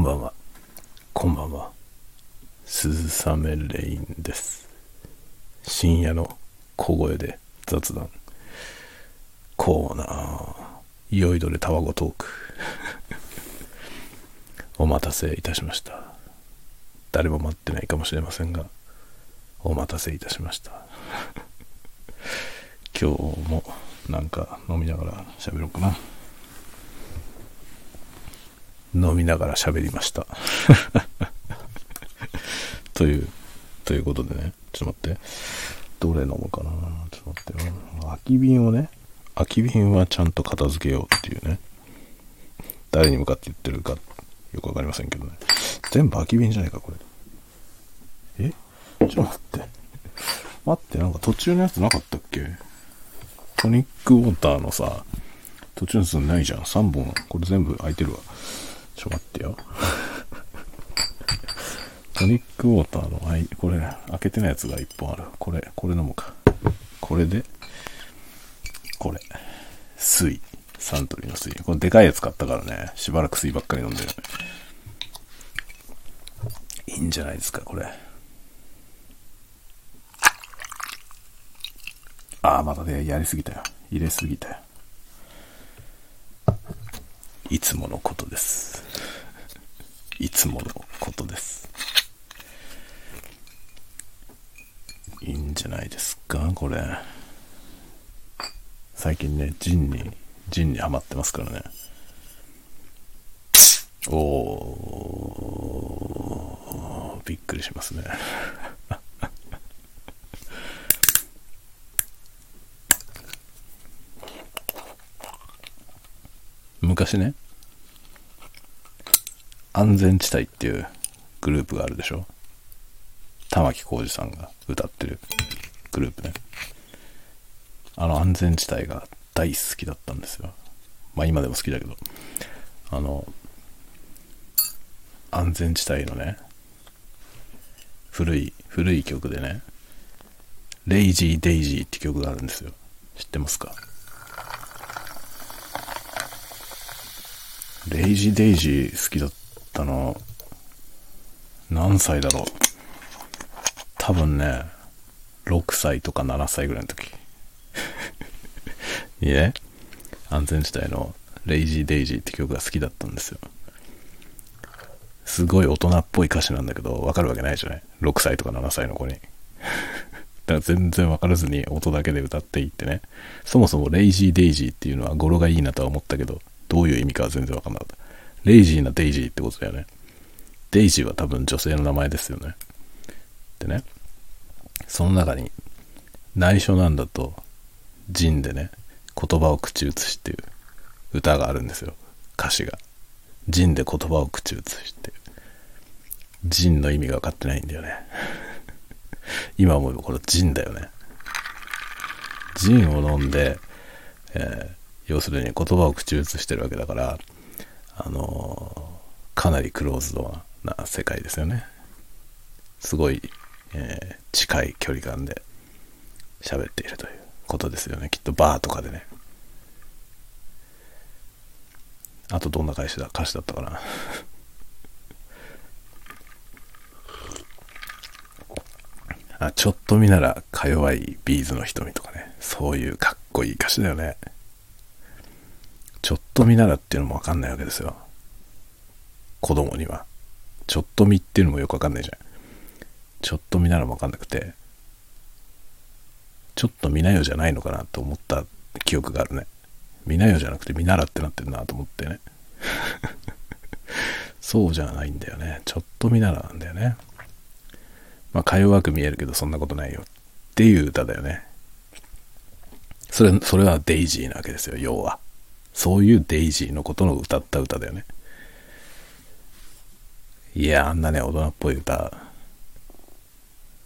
んばんは。こんばんは。鈴雨レインです。深夜の小声で雑談。コーナー。酔いどれタワゴトーク。お待たせいたしました。誰も待ってないかもしれませんが、お待たせいたしました。今日もなんか飲みながら喋ろうかな。飲みながら喋りました。という、ということでね、ちょっと待って。どれ飲むかなちょっと待ってよ。空き瓶をね、空き瓶はちゃんと片付けようっていうね。誰に向かって言ってるかよくわかりませんけどね。全部空き瓶じゃないか、これ。え？ちょっと待って。待って、なんか途中のやつなかったっけ？トニックウォーターのさ、途中のやつないじゃん。3本。これ全部空いてるわ。ちょ、待ってよ。トニックウォーターの、はい、これ、開けてないやつが1本ある。これ、これ飲むか。これで、これ。水。サントリーの水。これでかいやつ買ったからね、しばらく水ばっかり飲んでる。いいんじゃないですか、これ。ああ、またね、やりすぎたよ。入れすぎたよ。いつものことです。いつものことです。いいんじゃないですか、これ。最近ね、ジンに、ジンにハマってますからね。おー、びっくりしますね。昔ね、安全地帯っていうグループがあるでしょ？玉置浩二さんが歌ってるグループね。あの安全地帯が大好きだったんですよ。まあ今でも好きだけど、あの、安全地帯のね、古い、古い曲でね、レイジー・デイジーって曲があるんですよ。知ってますか？レイジー・デイジー好きだったの、何歳だろう。多分ね、6歳とか7歳ぐらいの時。いいね。安全地帯のレイジー・デイジーって曲が好きだったんですよ。すごい大人っぽい歌詞なんだけど、わかるわけないじゃない ?6 歳とか7歳の子に。だから全然わからずに音だけで歌っていってね。そもそも Lazy Daisy っていうのは語呂がいいなとは思ったけど、どういう意味かは全然わかんなかった。 lazy な Daisy ってことだよね。デイジーは多分女性の名前ですよね。でね、その中に内緒なんだと、ジンでね、言葉を口移しっていう歌があるんですよ。歌詞が。ジンで言葉を口移しっていう。ジンの意味が分かってないんだよね。今思えばこれジンだよね。ジンを飲んで、えー要するに言葉を口移してるわけだから、あのかなりクローズドな世界ですよね。すごい、えー近い距離感で喋っているということですよね。きっとバーとかでね。あとどんな歌詞だ歌詞だったかな。あちょっと見ならか弱いビーズの瞳とかね。そういうかっこいい歌詞だよね。ちょっと見ならっていうのもわかんないわけですよ。子供には。ちょっと見っていうのもよくわかんないじゃん。ちょっと見ならもわかんなくて、ちょっと見なよじゃないのかなと思った記憶があるね。見なよじゃなくて見ならってなってるなと思ってね。そうじゃないんだよね。ちょっと見ならなんだよね。まあ、か弱く見えるけどそんなことないよっていう歌だよね。それ、それはデイジーなわけですよ、要は。そういうデイジーのことの歌った歌だよね。いや、あんなね、大人っぽい歌、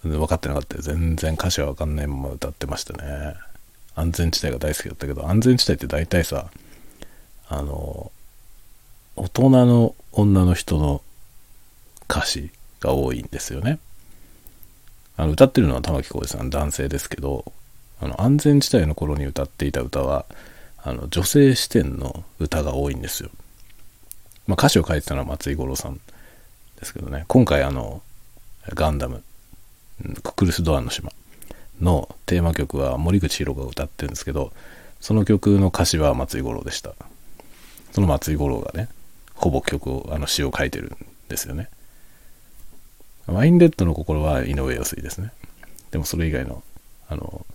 分かってなかったよ。全然歌詞は分かんないまま歌ってましたね。安全地帯が大好きだったけど、安全地帯って大体さ、あの、大人の女の人の歌詞が多いんですよね。あの歌ってるのは玉置浩二さん男性ですけどあの安全地帯の頃に歌っていた歌はあの女性視点の歌が多いんですよまあ、歌詞を書いてたのは松井五郎さんですけどね、今回あの、ガンダム、ククルス・ドアンの島のテーマ曲は森口博が歌ってるんですけど、その曲の歌詞は松井五郎でした。その松井五郎がね、ほぼ曲を、あの詩を書いてるんですよね。ワインレッドの心は井上陽水ですね。でもそれ以外の、あの、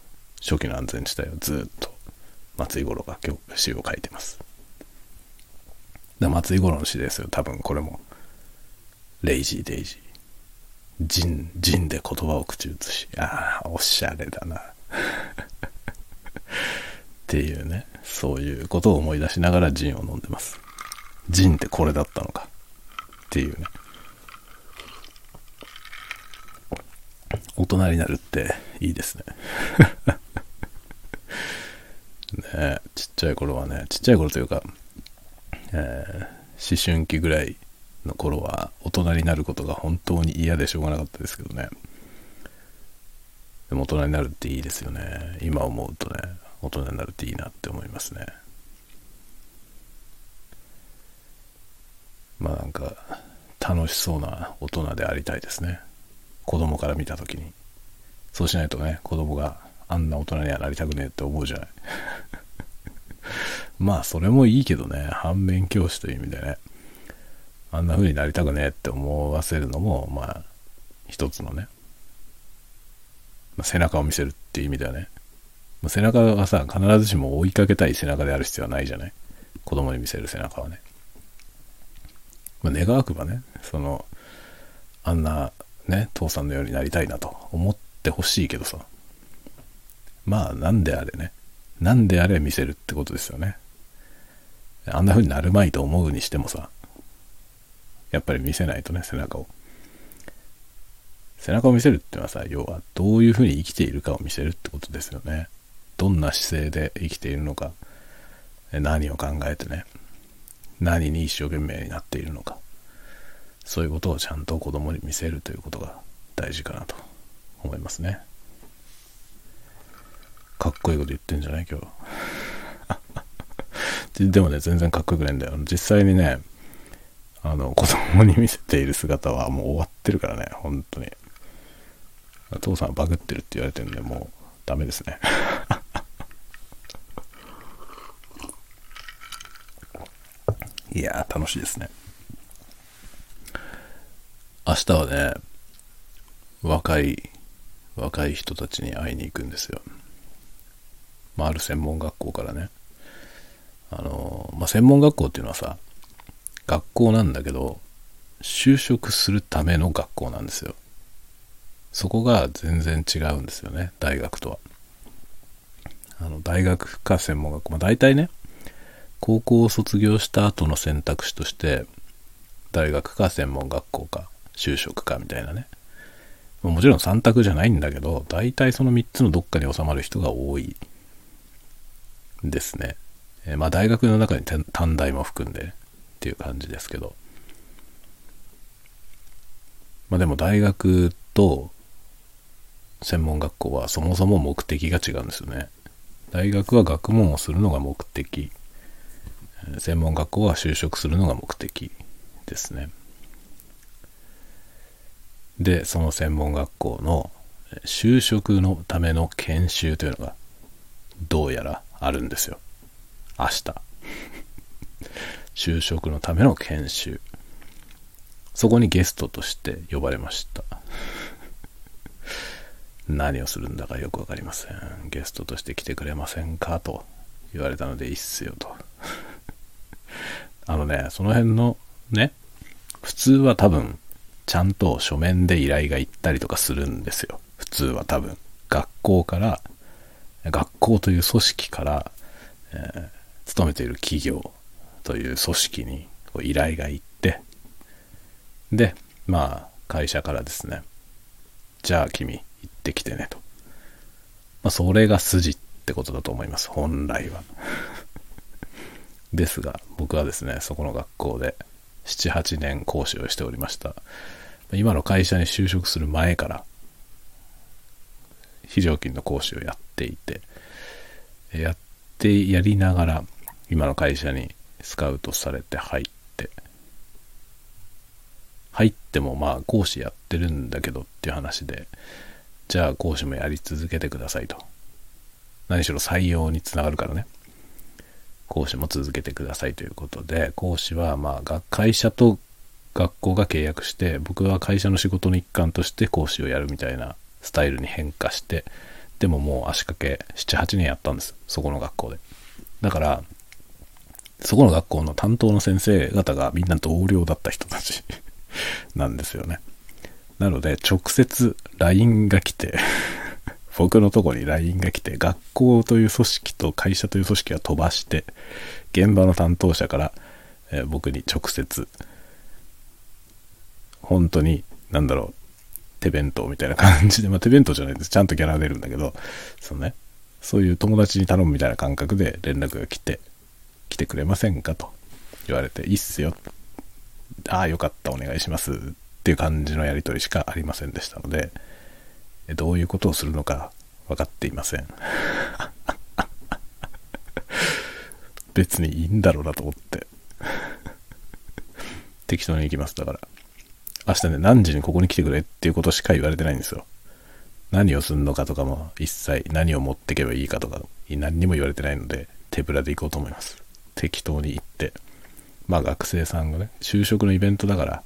初期の安全地帯をずっと松井五郎が今日詩を書いてます。だ松井五郎の詩ですよ、多分これも。レイジーデイジー。ジン、ジンで言葉を口移し。ああ、おしゃれだな。っていうね、そういうことを思い出しながらジンを飲んでます。ジンってこれだったのか。っていうね。大人になるっていいですね。ねちっちゃい頃はね、ちっちゃい頃というか、えー、思春期ぐらいの頃は大人になることが本当に嫌でしょうがなかったですけどね。でも大人になるっていいですよね。今思うとね、大人になるっていいなって思いますね。まあなんか、楽しそうな大人でありたいですね。子供から見た時に。そうしないとね、子供があんな大人にはなりたくねえって思うじゃない。まあそれもいいけどね、反面教師という意味でね。あんな風になりたくねえって思わせるのも、まあ、一つのね、まあ、背中を見せるっていう意味ではね、まあ、背中はさ、必ずしも追いかけたい背中である必要はないじゃない子供に見せる背中はね。まあ、願わくばね、その、あんなね、父さんのようになりたいなと思ってほしいけどさ、まあ、なんであれね、なんであれ見せるってことですよね。あんな風になるまいと思うにしてもさ、やっぱり見せないとね、背中を。背中を見せるっていうのはさ、要はどういうふうに生きているかを見せるってことですよね。どんな姿勢で生きているのか、何を考えてね、何に一生懸命になっているのか、そういうことをちゃんと子供に見せるということが大事かなと思いますね。かっこいいこと言ってんじゃない？今日。でもね、全然かっこよくないんだよ。実際にね、あの、子供に見せている姿はもう終わってるからね、本当に。父さんバグってるって言われてるんで、もうダメですね。いやー、楽しいですね。明日はね、若い、若い人たちに会いに行くんですよ。まあ、ある専門学校からね。あの、まあ、専門学校っていうのはさ、学校なんだけど、就職するための学校なんですよ。そこが全然違うんですよね、大学とは。あの、大学か専門学校。まあ大体ね、高校を卒業した後の選択肢として、大学か専門学校か、就職かみたいなね。もちろん3択じゃないんだけど、大体その3つのどっかに収まる人が多いですね。えー、まあ大学の中に短大も含んで、っていう感じですけど。まあでも大学と専門学校はそもそも目的が違うんですよね。大学は学問をするのが目的。専門学校は就職するのが目的ですね。でその専門学校の就職のための研修というのがどうやらあるんですよ明日 就職のための研修。そこにゲストとして呼ばれました。何をするんだかよくわかりません。ゲストとして来てくれませんかと言われたのでいいっすよと。あのね、その辺のね、普通は多分、ちゃんと書面で依頼が行ったりとかするんですよ。普通は多分。学校から、学校という組織から、えー、勤めている企業という組織に依頼が行って、で、まあ、会社からですね、じゃあ君、行ってきてねと。まあ、それが筋ってことだと思います、本来は。ですが、僕はですね、そこの学校で7、8年講師をしておりました。今の会社に就職する前から、非常勤の講師をやっていて、やってやりながら、今の会社にスカウトされて入って入ってもまあ講師やってるんだけどっていう話で、じゃあ講師もやり続けてくださいと。何しろ採用につながるからね。講師も続けてくださいということで、講師はまあ会社と学校が契約して、僕は会社の仕事の一環として講師をやるみたいなスタイルに変化して、でももう足掛け7、8年やったんです。そこの学校で。だから、そこの学校の担当の先生方がみんな同僚だった人たち なんですよね。なので、直接 LINE が来て 僕のとこに LINE が来て、学校という組織と会社という組織は飛ばして、現場の担当者から、え、僕に直接、本当に、なんだろう、手弁当みたいな感じで、まあ手弁当じゃないです。ちゃんとギャラ出るんだけど、そのね、そういう友達に頼むみたいな感覚で連絡が来て、来てくれませんかと言われて、いいっすよ。ああ、よかった、お願いします。っていう感じのやり取りしかありませんでしたので、どういうことをするのか分かっていません。別にいいんだろうなと思って。適当に行きます。だから。明日ね、何時にここに来てくれっていうことしか言われてないんですよ。何をすんのかとかも一切何を持ってけばいいかとか何にも言われてないので手ぶらで行こうと思います。適当に行って。まあ学生さんがね、就職のイベントだから、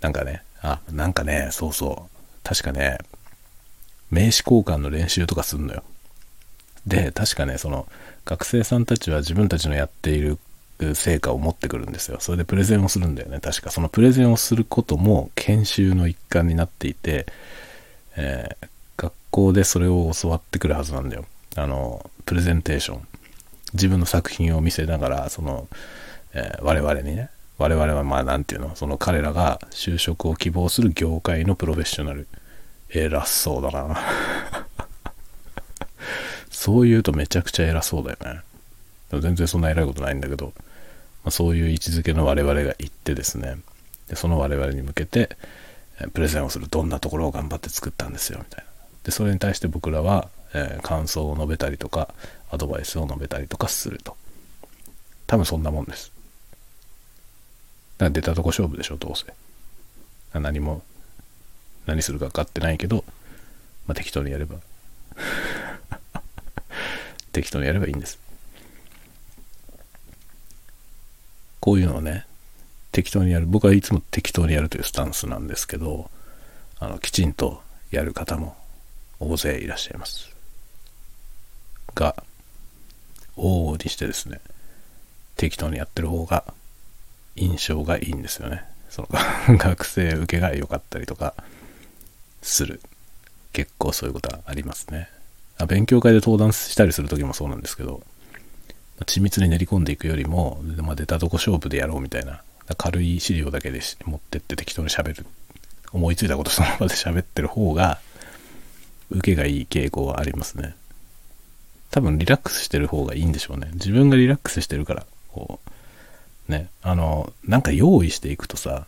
なんかね、あ、なんかね、そうそう。確かね、名刺交換の練習とかすんのよ。で、確かね、その学生さんたちは自分たちのやっている成果を持ってくるんですよ。それでプレゼンをするんだよね。確かそのプレゼンをすることも研修の一環になっていて、えー、学校でそれを教わってくるはずなんだよ。あの、プレゼンテーション。自分の作品を見せながら、その、えー、我々にね、我々はまあ何て言うの、その彼らが就職を希望する業界のプロフェッショナル。偉そうだな。そう言うとめちゃくちゃ偉そうだよね。でも全然そんな偉いことないんだけど、まあ、そういう位置づけの我々が行ってですね、でその我々に向けて、プレゼンをするどんなところを頑張って作ったんですよみたいな。で、それに対して僕らは、えー、感想を述べたりとか、アドバイスを述べたりとかすると。多分そんなもんです。だから出たとこ勝負でしょ、どうせ。何も、何するか分かってないけど、まあ、適当にやれば 適当にやればいいんです。こういうのをね、適当にやる。僕はいつも適当にやるというスタンスなんですけど、あの、きちんとやる方も大勢いらっしゃいます。が、往々にしてですね、適当にやってる方が印象がいいんですよね。その 学生受けが良かったりとかする。結構そういうことはありますね。あ勉強会で登壇したりする時もそうなんですけど、緻密に練り込んでいくよりも、まあ、出たとこ勝負でやろうみたいな、軽い資料だけで持ってって適当に喋る。思いついたことその場で 喋ってる方が、受けがいい傾向はありますね。多分リラックスしてる方がいいんでしょうね。自分がリラックスしてるから、こう、ね、あの、なんか用意していくとさ、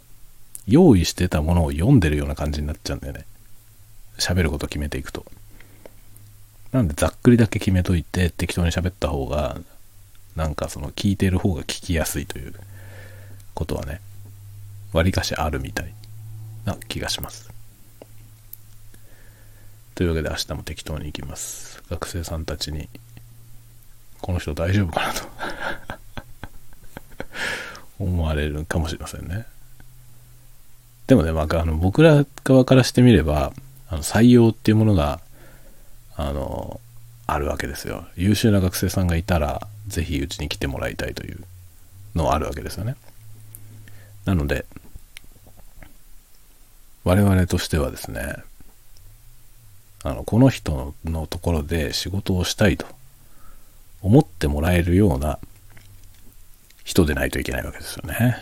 用意してたものを読んでるような感じになっちゃうんだよね。喋ること決めていくと。なんでざっくりだけ決めといて適当に喋った方が、なんかその聞いてる方が聞きやすいということはね、割かしあるみたいな気がします。というわけで明日も適当に行きます。学生さんたちに、この人大丈夫かなと 思われるかもしれませんね。でもね、まあ、あの僕ら側からしてみれば、あの採用っていうものが、あの、あるわけですよ。優秀な学生さんがいたら、ぜひうちに来てもらいたいというのはあるわけですよね。なので、我々としてはですね、あのこの人のところで仕事をしたいと思ってもらえるような人でないといけないわけですよね。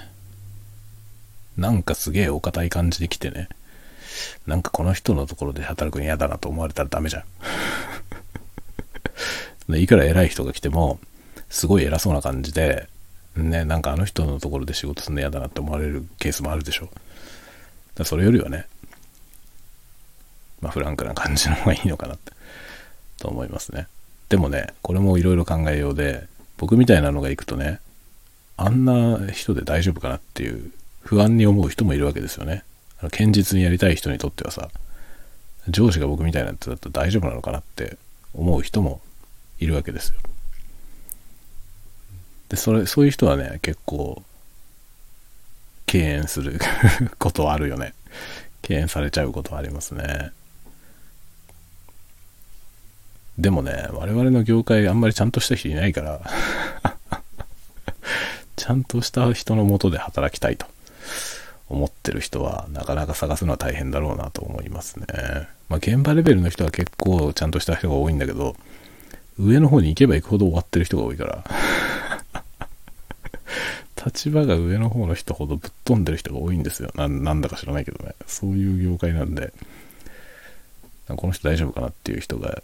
なんかすげえお堅い感じで来てね、なんかこの人のところで働くの嫌だなと思われたらダメじゃん。いくら偉い人が来ても、すごい偉そうな感じで、ね、なんかあの人のところで仕事するの嫌だなって思われるケースもあるでしょ。だそれよりはね、まあ、フランクな感じの方がいいのかなって、と思いますね。でもね、これもいろいろ考えようで、僕みたいなのが行くとね、あんな人で大丈夫かなっていう不安に思う人もいるわけですよね。あの堅実にやりたい人にとってはさ、上司が僕みたいなやつだと大丈夫なのかなって思う人もいるわけですよ。で、それ、そういう人はね、結構、敬遠する ことはあるよね。敬遠されちゃうことはありますね。でもね、我々の業界あんまりちゃんとした人いないから ちゃんとした人のもとで働きたいと思ってる人はなかなか探すのは大変だろうなと思いますね。まあ現場レベルの人は結構ちゃんとした人が多いんだけど、上の方に行けば行くほど終わってる人が多いから立場が上の方の人ほどぶっ飛んでる人が多いんですよ。ななんだか知らないけどね。そういう業界なんで、この人大丈夫かなっていう人が、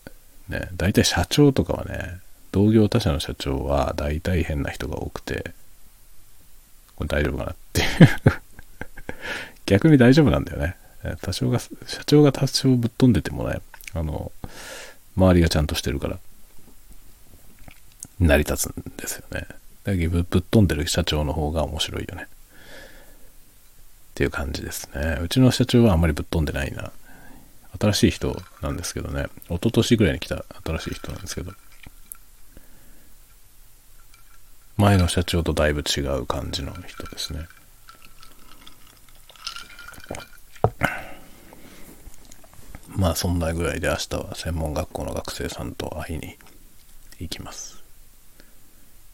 ね、大体社長とかはね、同業他社の社長は大体変な人が多くて、これ大丈夫かなっていう 逆に大丈夫なんだよね。多少が、社長が多少ぶっ飛んでてもね、あの、周りがちゃんとしてるから、成り立つんですよね。だけどぶっ飛んでる社長の方が面白いよね。っていう感じですね。うちの社長はあんまりぶっ飛んでないな。新しい人なんですけどね。一昨年ぐらいに来た新しい人なんですけど。前の社長とだいぶ違う感じの人ですね。まあそんなぐらいで明日は専門学校の学生さんと会いに行きます。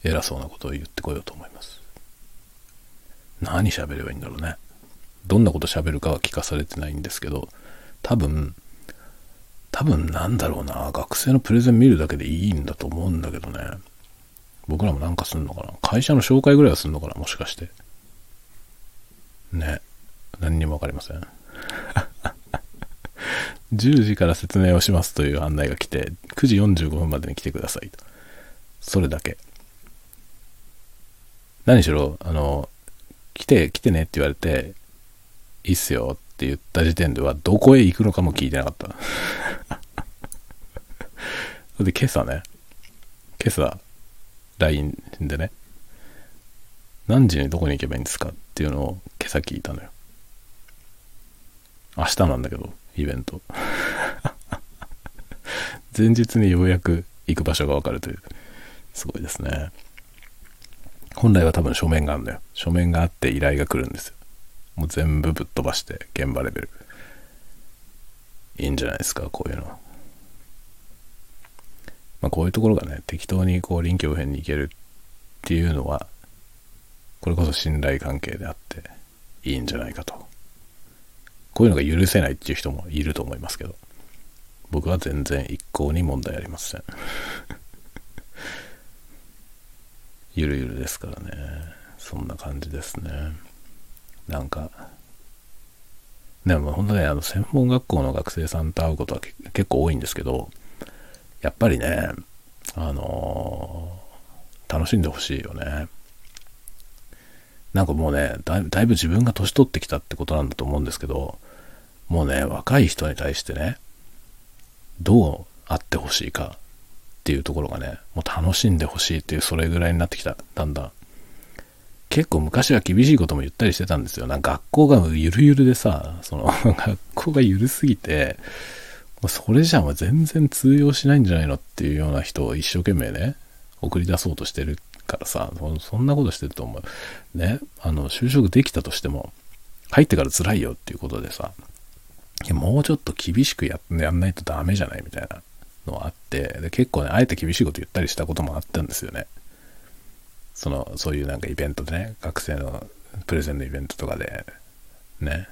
偉そうなことを言ってこようと思います。何喋ればいいんだろうね。どんなこと喋るかは聞かされてないんですけど、多分、多分なんだろうな、学生のプレゼン見るだけでいいんだと思うんだけどね。僕らもなんかすんのかな会社の紹介ぐらいはすんのかなもしかして。ね。何にもわかりません。10時から説明をしますという案内が来て、9時45分までに来てくださいと。それだけ。何しろ、あの、来て、来てねって言われて、いいっすよって言った時点では、どこへ行くのかも聞いてなかった。で、今朝ね、今朝、LINE でね、何時にどこに行けばいいんですか？っていうのを今朝聞いたのよ。明日なんだけど、イベント。前日にようやく行く場所がわかるという、すごいですね。本来は多分書面があるんだよ。書面があって依頼が来るんですよ。もう全部ぶっ飛ばして現場レベル。いいんじゃないですか、こういうのは。まあこういうところがね、適当にこう臨機応変にいけるっていうのは、これこそ信頼関係であっていいんじゃないかと。こういうのが許せないっていう人もいると思いますけど、僕は全然一向に問題ありません。ゆるゆるですからね。そんな感じですね。なんか、でも本当ね、あの、専門学校の学生さんと会うことは結構多いんですけど、やっぱりね、あのー、楽しんでほしいよね。なんかもうねだいぶ自分が年取ってきたってことなんだと思うんですけど、もうね、若い人に対してね、どうあってほしいかっていうところがね、もう楽しんでほしいっていうそれぐらいになってきた、だんだん。結構昔は厳しいことも言ったりしてたんですよ。なんか学校がゆるゆるでさ、その 学校がゆるすぎて、それじゃあ全然通用しないんじゃないのっていうような人を一生懸命ね、送り出そうとしてるからさ、そんなことしてると思う。ね、あの、就職できたとしても、入ってから辛いよっていうことでさ、もうちょっと厳しくややんないとダメじゃないみたいなのあって、で結構ね、あえて厳しいこと言ったりしたこともあったんですよね。その、そういうなんかイベントでね、学生のプレゼンのイベントとかで、ね。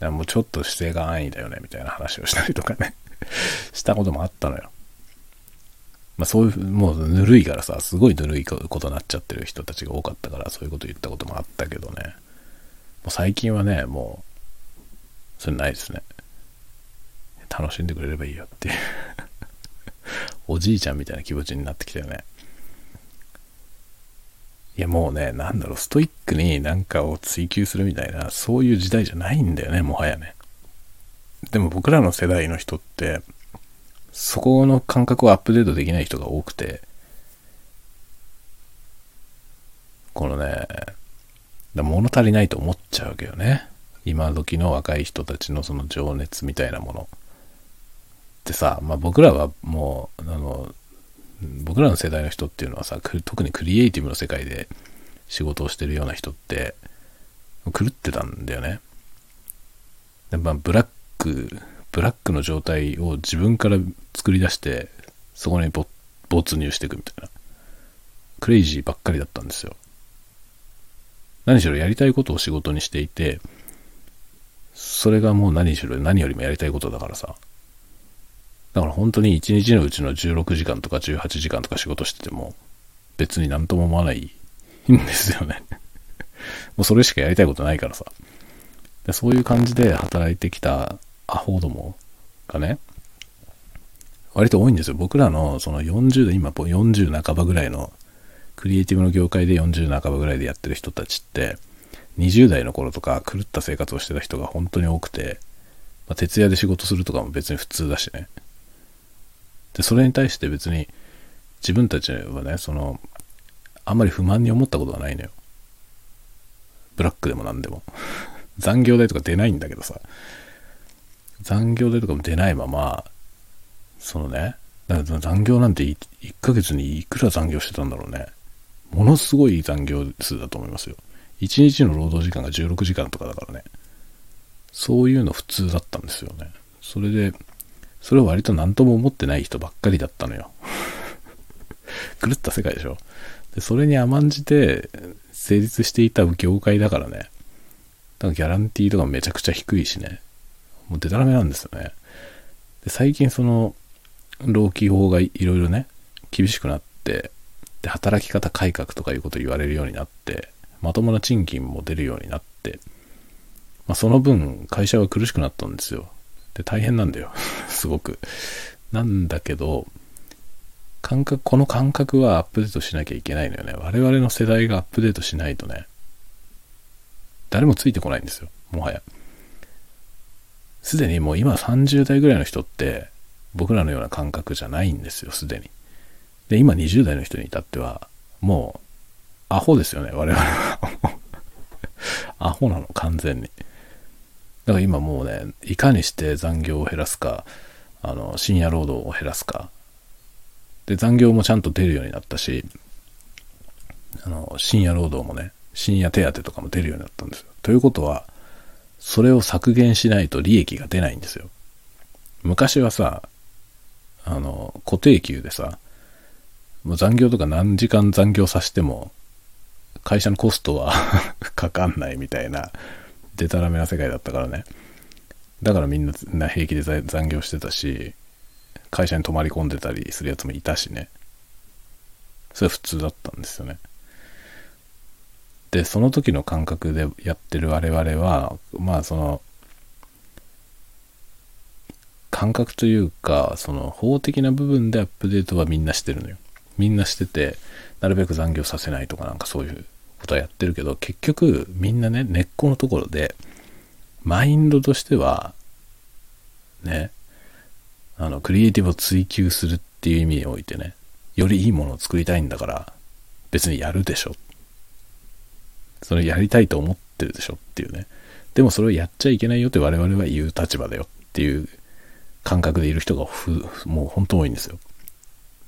だもうちょっと姿勢が安易だよね、みたいな話をしたりとかね したこともあったのよ。まあそういう、もうぬるいからさ、すごいぬるいことになっちゃってる人たちが多かったから、そういうこと言ったこともあったけどね。もう最近はね、もう、それないですね。楽しんでくれればいいよっていうおじいちゃんみたいな気持ちになってきたよね。いやもうね、なんだろう、ストイックになんかを追求するみたいな、そういう時代じゃないんだよね、もはやね。でも僕らの世代の人って、そこの感覚をアップデートできない人が多くて、このね、だ物足りないと思っちゃうけよね。今時の若い人たちのその情熱みたいなもの。ってさ、まあ僕らはもう、あの、僕らの世代の人っていうのはさ、特にクリエイティブの世界で仕事をしてるような人って、狂ってたんだよね。でまあ、ブラック、ブラックの状態を自分から作り出して、そこに没入していくみたいな。クレイジーばっかりだったんですよ。何しろやりたいことを仕事にしていて、それがもう何しろ何よりもやりたいことだからさ。だから本当に1日のうちの16時間とか18時間とか仕事してても別になんとも思わないんですよね もうそれしかやりたいことないからさ。でそういう感じで働いてきたアホどもがね、割と多いんですよ。僕らのその40代、今40半ばぐらいの、クリエイティブの業界で40半ばぐらいでやってる人たちって、20代の頃とか狂った生活をしてた人が本当に多くて、まあ、徹夜で仕事するとかも別に普通だしね。で、それに対して別に自分たちはね、その、あんまり不満に思ったことがないのよ。ブラックでも何でも。残業代とか出ないんだけどさ。残業代とかも出ないまま、そのね、だから残業なんて1ヶ月にいくら残業してたんだろうね。ものすごい残業数だと思いますよ。1日の労働時間が16時間とかだからね。そういうの普通だったんですよね。それで、それを割と何とも思ってない人ばっかりだったのよ。狂った世界でしょ。で、それに甘んじて成立していた業界だからね。だからギャランティーとかめちゃくちゃ低いしね。もうデタラメなんですよね。で、最近その、労基法がいろいろね、厳しくなって、で、働き方改革とかいうこと言われるようになって、まともな賃金も出るようになって、まあ、その分、会社は苦しくなったんですよ。で、大変なんだよ。すごく。なんだけど、感覚、この感覚はアップデートしなきゃいけないのよね。我々の世代がアップデートしないとね、誰もついてこないんですよ。もはや。すでにもう今30代ぐらいの人って、僕らのような感覚じゃないんですよ、すでに。で、今20代の人に至っては、もう、アホですよね、我々は。アホなの、完全に。だから今もうね、いかにして残業を減らすか、あの、深夜労働を減らすか。で、残業もちゃんと出るようになったし、あの、深夜労働もね、深夜手当とかも出るようになったんですよ。ということは、それを削減しないと利益が出ないんですよ。昔はさ、あの、固定給でさ、もう残業とか何時間残業させても、会社のコストは かかんないみたいな、デタラメな世界だったからね。だからみんな平気で残業してたし、会社に泊まり込んでたりするやつもいたしね。それ普通だったんですよね。で、その時の感覚でやってる我々は、まあその、感覚というか、その法的な部分でアップデートはみんなしてるのよ。みんなしてて、なるべく残業させないとかなんかそういうことはやってるけど、結局みんなね、根っこのところで、マインドとしては、ね、あの、クリエイティブを追求するっていう意味においてね、よりいいものを作りたいんだから、別にやるでしょ。それやりたいと思ってるでしょっていうね。でもそれをやっちゃいけないよって我々は言う立場だよっていう感覚でいる人がもう本当多いんですよ。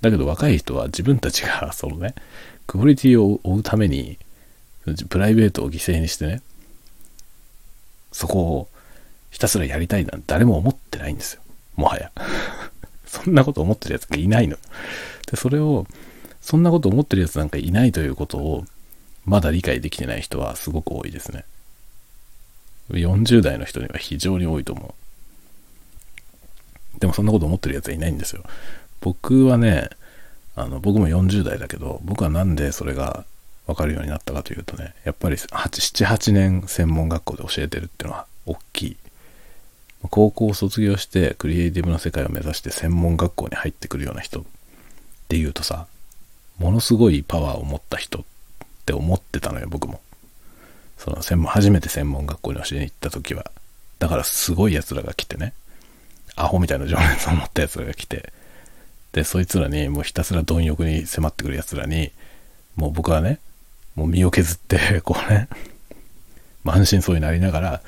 だけど若い人は自分たちがそのね、クオリティを追うために、プライベートを犠牲にしてね、そこをひたすらやりたいなんて誰も思ってないんですよ。もはや。そんなこと思ってるやつがいないの。で、それを、そんなこと思ってるやつなんかいないということを、まだ理解できてない人はすごく多いですね。40代の人には非常に多いと思う。でもそんなこと思ってるやつはいないんですよ。僕はね、あの、僕も40代だけど、僕はなんでそれがわかるようになったかというとね、やっぱり7、8年専門学校で教えてるっていうのは大きい。高校を卒業してクリエイティブの世界を目指して専門学校に入ってくるような人っていうとさ、ものすごいパワーを持った人って思ってたのよ、僕も。その専門、初めて専門学校に教えに行った時は。だからすごい奴らが来てね、アホみたいな情熱を持った奴らが来て、で、そいつらにもうひたすら貪欲に迫ってくる奴らに、もう僕はね、もう身を削って、こうね、満身創痍になりながら、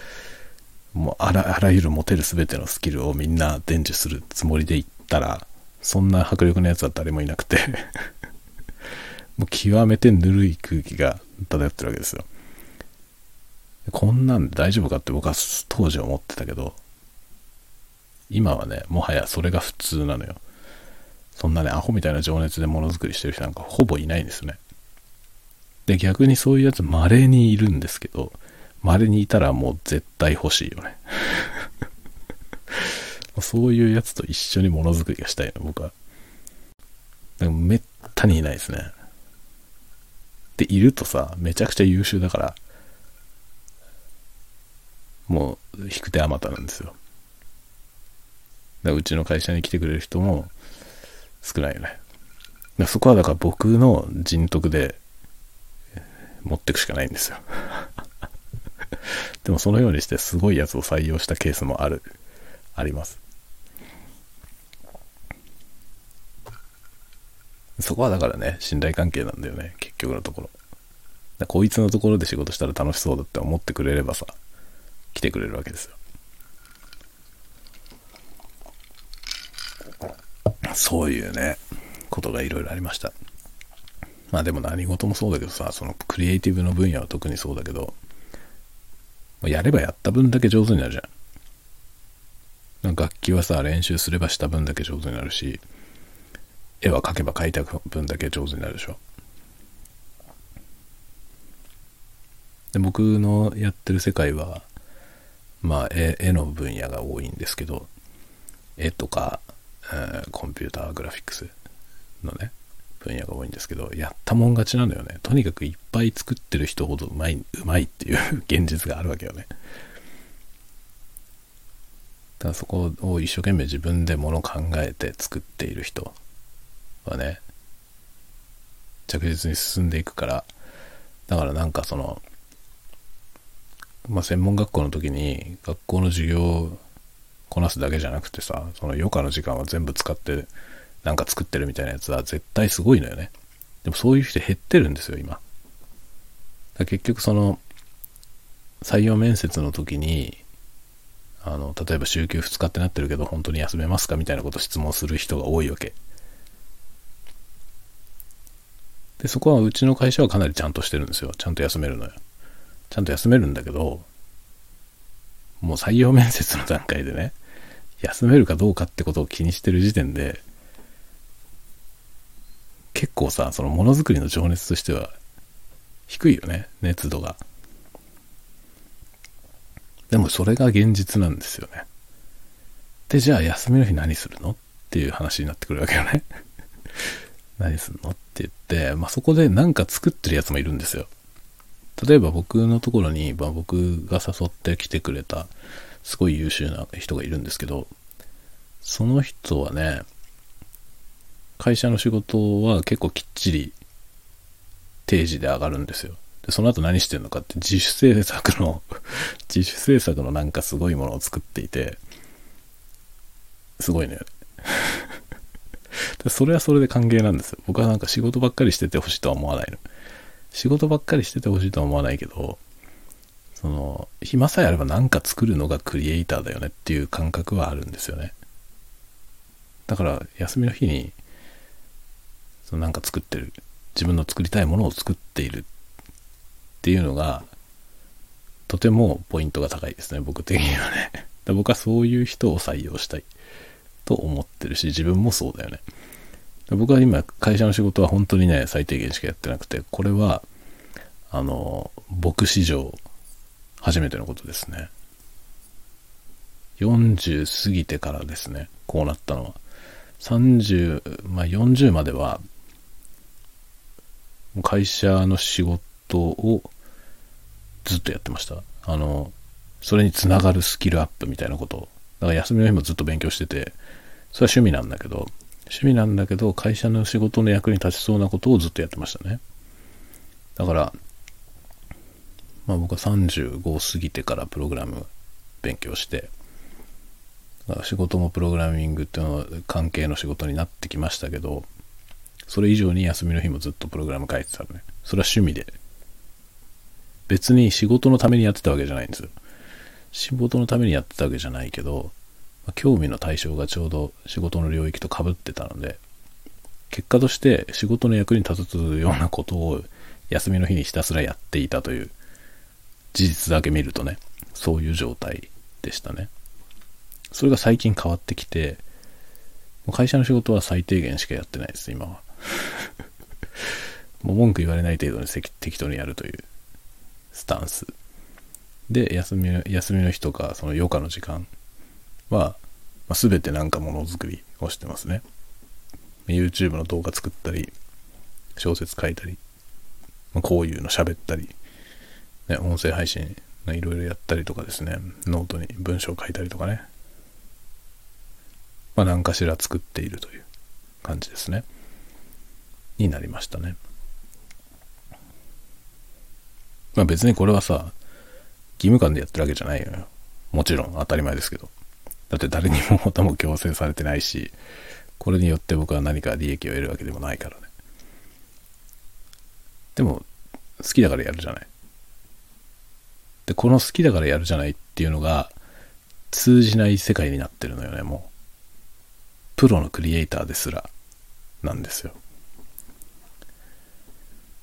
もうあらあらゆる持てる全てのスキルをみんな伝授するつもりで行ったら、そんな迫力のやつは誰もいなくて もう極めてぬるい空気が漂ってるわけですよ。こんなんで大丈夫かって僕は当時思ってたけど、今はね、もはやそれが普通なのよ。そんなね、アホみたいな情熱でものづくりしてる人なんかほぼいないんですよね。で、逆にそういうやつ稀にいるんですけど、稀にいたらもう絶対欲しいよね。そういうやつと一緒にものづくりがしたいの、僕は。でもめったにいないですね。で、いるとさ、めちゃくちゃ優秀だから、もう、引く手あまたなんですよ。だからうちの会社に来てくれる人も少ないよね。そこはだから僕の人徳で持ってくしかないんですよ。でもそのようにしてすごいやつを採用したケースもある、あります。そこはだからね、信頼関係なんだよね、結局のところ。こいつのところで仕事したら楽しそうだって思ってくれればさ、来てくれるわけですよ。そういうね、ことがいろいろありました。まあでも何事もそうだけどさ、そのクリエイティブの分野は特にそうだけど、やればやった分だけ上手になるじゃん。楽器はさ、練習すればした分だけ上手になるし、絵は描けば描いた分だけ上手になるでしょ。で僕のやってる世界は、まあ絵絵の分野が多いんですけど、絵とか、えー、コンピューターグラフィックスのね、分野が多いんですけど、やったもん勝ちなのよね。とにかくいっぱい作ってる人ほどうまい、うまいっていう現実があるわけよね。だからそこを一生懸命自分でもの考えて作っている人はね、着実に進んでいくから、だからなんかその、まあ、専門学校の時に学校の授業をこなすだけじゃなくてさ、その余暇の時間は全部使ってなんか作ってるみたいなやつは絶対すごいのよね。でもそういう人減ってるんですよ、今。結局その、採用面接の時に、あの、例えば週休2日ってなってるけど、本当に休めますかみたいなこと質問する人が多いわけ。で、そこはうちの会社はかなりちゃんとしてるんですよ。ちゃんと休めるのよ。ちゃんと休めるんだけど、もう採用面接の段階でね、休めるかどうかってことを気にしてる時点で、結構さ、そのものづくりの情熱としては低いよね、熱度が。でもそれが現実なんですよね。で、じゃあ休みの日何するの？っていう話になってくるわけよね。何するの？って言って、まあ、そこで何か作ってるやつもいるんですよ。例えば僕のところに、まあ、僕が誘ってきてくれたすごい優秀な人がいるんですけど、その人はね、会社の仕事は結構きっちり定時で上がるんですよ。で、その後何してんのかって自主制作の 自主制作のなんかすごいものを作っていて、すごいね。それはそれで歓迎なんですよ。僕はなんか仕事ばっかりしててほしいとは思わないの。仕事ばっかりしててほしいとは思わないけど、その、暇さえあれば何か作るのがクリエイターだよねっていう感覚はあるんですよね。だから、休みの日に、そのなんか作ってる。自分の作りたいものを作っているっていうのが、とてもポイントが高いですね、僕的にはね。僕はそういう人を採用したいと思ってるし、自分もそうだよね。僕は今、会社の仕事は本当にね、最低限しかやってなくて、これは、あの、僕史上、初めてのことですね。40過ぎてからですね、こうなったのは。30、まあ40までは、会社の仕事をずっとやってました。あの、それにつながるスキルアップみたいなこと。だから休みの日もずっと勉強してて、それは趣味なんだけど、趣味なんだけど、会社の仕事の役に立ちそうなことをずっとやってましたね。だから、まあ僕は35過ぎてからプログラム勉強して、仕事もプログラミングっていうのは関係の仕事になってきましたけど、それ以上に休みの日もずっとプログラム書いてたのね。それは趣味で別に仕事のためにやってたわけじゃないんですよ。仕事のためにやってたわけじゃないけど、興味の対象がちょうど仕事の領域とかぶってたので、結果として仕事の役に立つようなことを休みの日にひたすらやっていたという事実だけ見るとね、そういう状態でしたね。それが最近変わってきて、会社の仕事は最低限しかやってないです、今は。もう文句言われない程度に適当にやるというスタンス。で、休み、休みの日とか、その余暇の時間は、まあ、全てなんかものづくりをしてますね。YouTube の動画作ったり、小説書いたり、まあ、こういうの喋ったり、ね、音声配信いろいろやったりとかですね、ノートに文章書いたりとかね、まあ何かしら作っているという感じですね。になりましたね。まあ別にこれはさ、義務感でやってるわけじゃないよ。もちろん当たり前ですけど。だって誰にももとも強制されてないし、これによって僕は何か利益を得るわけでもないからね。でも、好きだからやるじゃない。で、この好きだからやるじゃないっていうのが、通じない世界になってるのよね、もう。プロのクリエイターですら、なんですよ。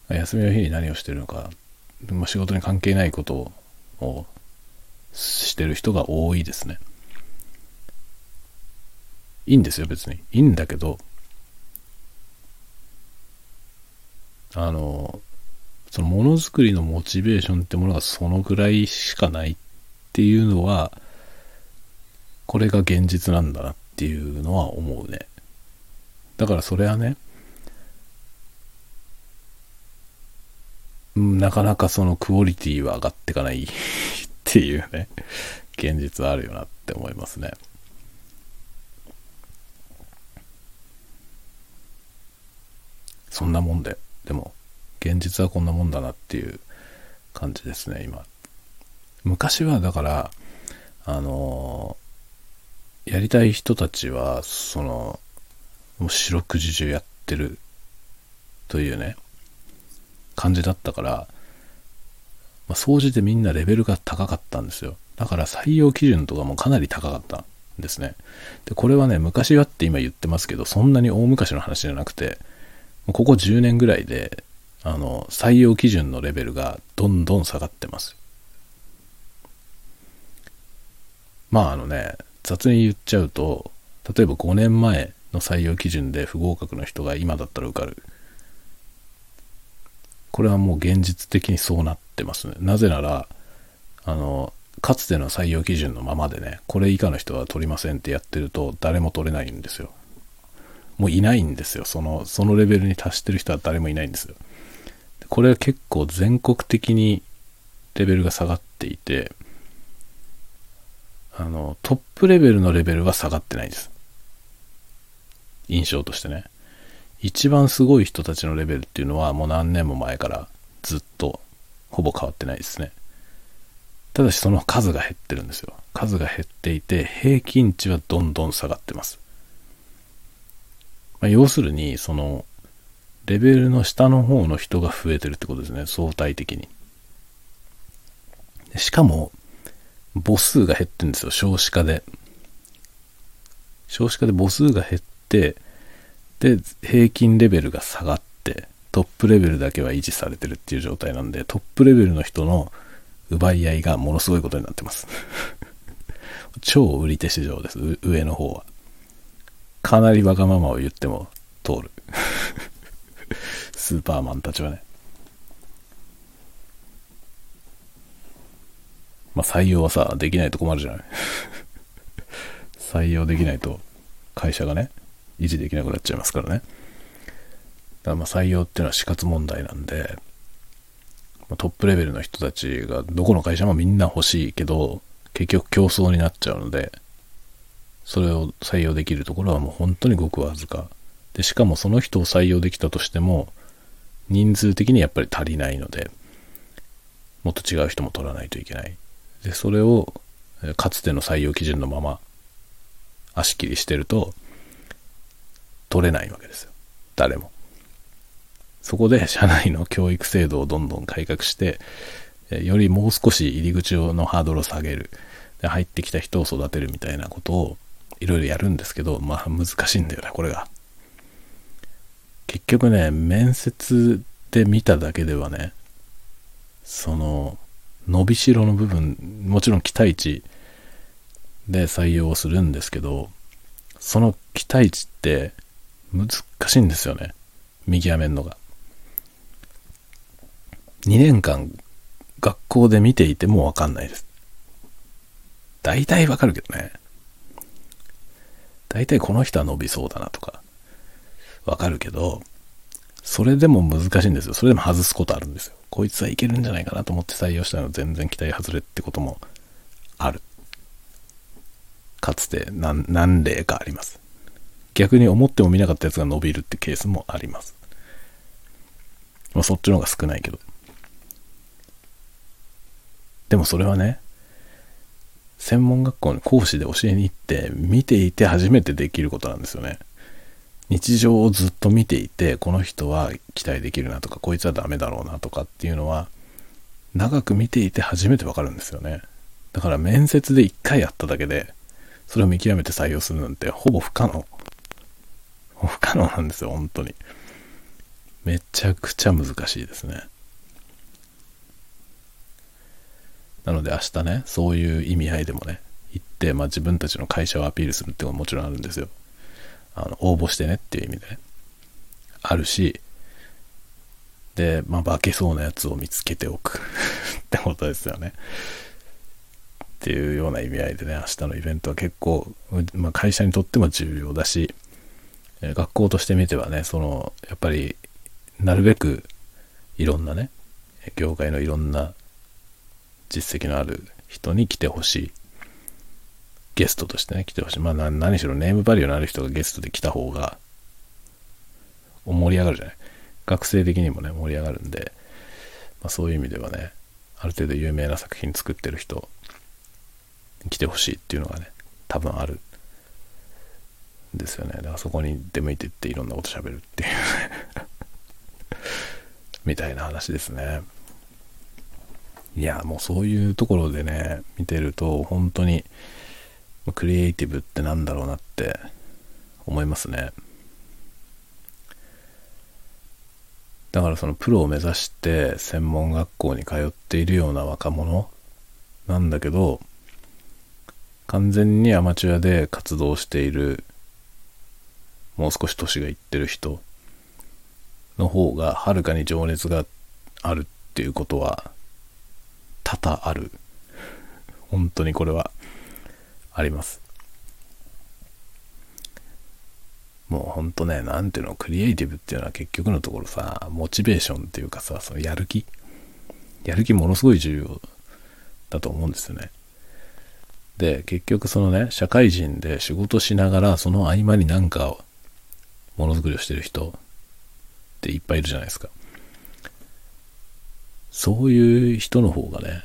休みの日に何をしてるのか、まあ、仕事に関係ないことをしてる人が多いですね。いいんですよ、別に。いいんだけど、あの、そのものづくりのモチベーションってものがそのぐらいしかないっていうのは、これが現実なんだなっていうのは思うね。だからそれはね、なかなかそのクオリティは上がっていかない っていうね、現実はあるよなって思いますね。そんなもんで、でも、現実はこんなもんだなっていう感じですね、今。昔はだから、あのやりたい人たちは、その、もう四六時中やってるというね、感じだったから、まあ、総じてみんなレベルが高かったんですよ。だから採用基準とかもかなり高かったんですね。で、これはね、昔はって今言ってますけど、そんなに大昔の話じゃなくて、ここ10年ぐらいで、あの、採用基準のレベルがどんどん下がってます。まああのね、雑に言っちゃうと、例えば5年前の採用基準で不合格の人が今だったら受かる。これはもう現実的にそうなってますね。なぜなら、あの、かつての採用基準のままでね、これ以下の人は取りませんってやってると誰も取れないんですよ。もういないんですよ。その、そのレベルに達してる人は誰もいないんですよ。これは結構全国的にレベルが下がっていて、あの、トップレベルのレベルは下がってないです。印象としてね。一番すごい人たちのレベルっていうのはもう何年も前からずっとほぼ変わってないですね。ただしその数が減ってるんですよ。数が減っていて平均値はどんどん下がってます。まあ、要するにそのレベルの下の方の人が増えてるってことですね。相対的に。しかも母数が減ってるんですよ。少子化で。少子化で母数が減って、で、平均レベルが下がって、トップレベルだけは維持されてるっていう状態なんで、トップレベルの人の奪い合いがものすごいことになってます。超売り手市場です、上の方は。かなりわがままを言っても通る。スーパーマンたちはね。まあ、採用はさ、できないと困るじゃない。採用できないと会社がね、維持できなくなっちゃいますからね。だからまあ採用っていうのは死活問題なんで、トップレベルの人たちがどこの会社もみんな欲しいけど、結局競争になっちゃうので、それを採用できるところはもう本当にごくわずか。で、しかもその人を採用できたとしても、人数的にやっぱり足りないので、もっと違う人も取らないといけない。で、それを、かつての採用基準のまま、足切りしてると、取れないわけですよ。誰も。そこで社内の教育制度をどんどん改革して、よりもう少し入り口のハードルを下げる。で、入ってきた人を育てるみたいなことをいろいろやるんですけど、まあ難しいんだよね、これが。結局ね、面接で見ただけではね、その、伸びしろの部分、もちろん期待値で採用するんですけど、その期待値って難しいんですよね。見極めるのが。2年間学校で見ていてもわかんないです。大体わかるけどね。大体この人は伸びそうだなとか、わかるけど、それでも難しいんですよ。それでも外すことあるんですよ。こいつはいけるんじゃないかなと思って採用したの全然期待外れってこともある。かつて何何例かあります。逆に思っても見なかったやつが伸びるってケースもあります。まあ、そっちの方が少ないけど。でもそれはね、専門学校に講師で教えに行って見ていて初めてできることなんですよね。日常をずっと見ていてこの人は期待できるなとかこいつはダメだろうなとかっていうのは長く見ていて初めてわかるんですよね。だから面接で1回やっただけでそれを見極めて採用するなんてほぼ不可能。不可能なんですよ、本当に。めちゃくちゃ難しいですね。なので明日ね、そういう意味合いでもね、行って、まあ自分たちの会社をアピールするっていうのはもちろんあるんですよ。あの、応募してねっていう意味でね。あるし、で、まあ化けそうなやつを見つけておく ってことですよね。っていうような意味合いでね、明日のイベントは結構、まあ、会社にとっても重要だし、学校としてみてはね、その、やっぱり、なるべくいろんなね、業界のいろんな実績のある人に来てほしい。ゲストとしてね、来てほしい。まあ何しろネームバリューのある人がゲストで来た方が、盛り上がるじゃない。学生的にもね、盛り上がるんで、まあ、そういう意味ではね、ある程度有名な作品作ってる人、来てほしいっていうのがね、多分あるですよね。だからそこに出向いてっていろんなこと喋るっていう みたいな話ですね。いや、もうそういうところでね、見てると、本当に、クリエイティブってなんだろうなって思いますね。だからそのプロを目指して専門学校に通っているような若者なんだけど、完全にアマチュアで活動している、もう少し年がいってる人の方がはるかに情熱があるっていうことは多々ある。本当にこれはあります。もうほんとね、なんていうの、クリエイティブっていうのは結局のところさ、モチベーションっていうかさ、そのやる気やる気ものすごい重要だと思うんですよね。で、結局そのね、社会人で仕事しながら、その合間になんか、ものづくりをしてる人っていっぱいいるじゃないですか。そういう人の方がね、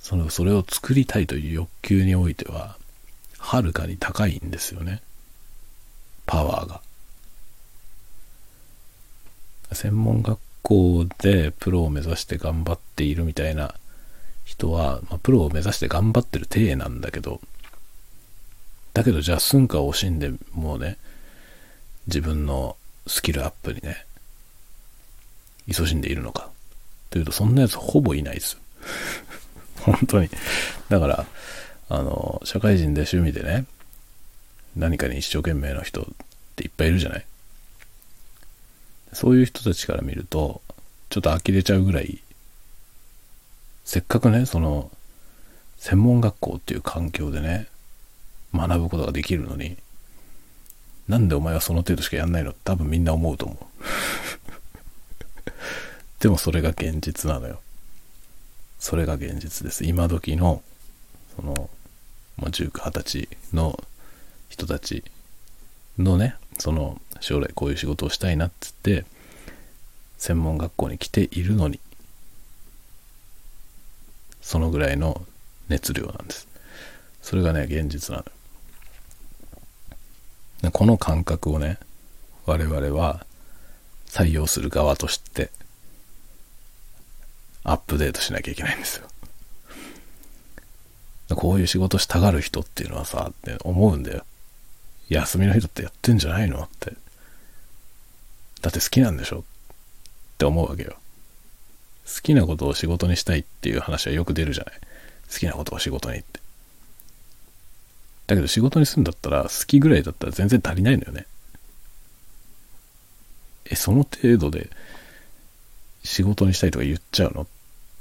その、それを作りたいという欲求においては、はるかに高いんですよね。パワーが。専門学校でプロを目指して頑張っているみたいな人は、まあ、プロを目指して頑張ってる体なんだけど、だけどじゃあ寸暇を惜しんでもうね、自分のスキルアップにね、勤しんでいるのか。というと、そんなやつほぼいないです。本当に。だから、あの、社会人で趣味でね、何かに一生懸命な人っていっぱいいるじゃない。そういう人たちから見ると、ちょっと呆れちゃうぐらいせっかくね、その、専門学校っていう環境でね、学ぶことができるのに、なんでお前はその程度しかやんないの？多分みんな思うと思う。でもそれが現実なのよ。それが現実です。今時の、その、まあ、19、20歳の人たちのね、その、将来こういう仕事をしたいなっつって、専門学校に来ているのに、そのぐらいの熱量なんです。それがね、現実なのよ。この感覚をね、我々は採用する側としてアップデートしなきゃいけないんですよ。こういう仕事したがる人っていうのはさ、って思うんだよ。休みの日だってやってんじゃないのって。だって好きなんでしょ？って思うわけよ。好きなことを仕事にしたいっていう話はよく出るじゃない。好きなことを仕事にって。だけど仕事にするんだったら、好きぐらいだったら全然足りないのよね。え、その程度で仕事にしたいとか言っちゃうのっ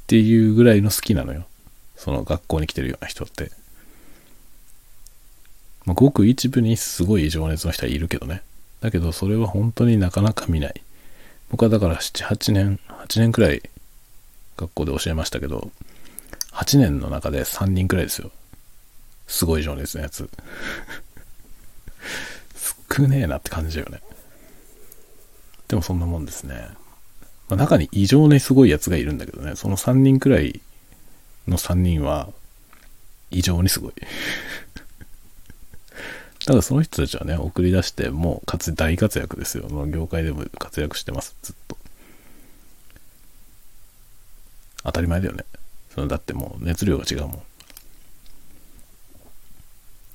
ていうぐらいの好きなのよ。その学校に来てるような人って。まあ、ごく一部にすごい情熱の人はいるけどね。だけどそれは本当になかなか見ない。僕はだから7、8年、8年くらい学校で教えましたけど、8年の中で3人くらいですよ。すごい情熱のやつ。少ねえなって感じだよね。でもそんなもんですね。まあ、中に異常にすごいやつがいるんだけどね、その3人くらいの3人は異常にすごい。ただその人たちはね、送り出してもう活大活躍ですよ。業界でも活躍してます、ずっと。当たり前だよね。そのだってもう熱量が違うもん。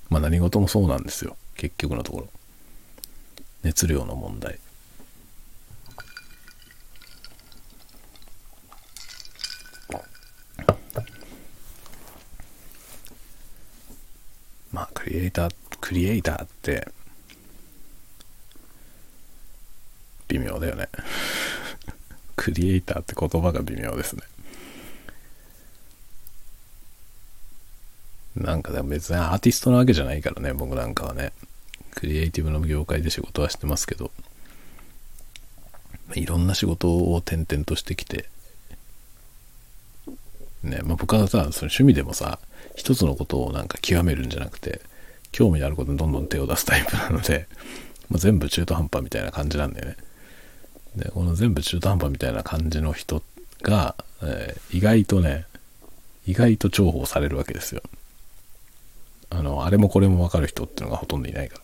まあ何事もそうなんですよ。結局のところ。熱量の問題。まあクリエイター、クリエイターって微妙だよね。クリエイターって言葉が微妙ですね。なんかでも別にアーティストなわけじゃないからね、僕なんかはね。クリエイティブの業界で仕事はしてますけど、いろんな仕事を転々としてきて、ね、まあ、僕はさ、その趣味でもさ、一つのことをなんか極めるんじゃなくて、興味のあることにどんどん手を出すタイプなので、まあ、全部中途半端みたいな感じなんだよね。で、この全部中途半端みたいな感じの人が、えー、意外とね、意外と重宝されるわけですよ。あの、あれもこれもわかる人っていうのがほとんどいないか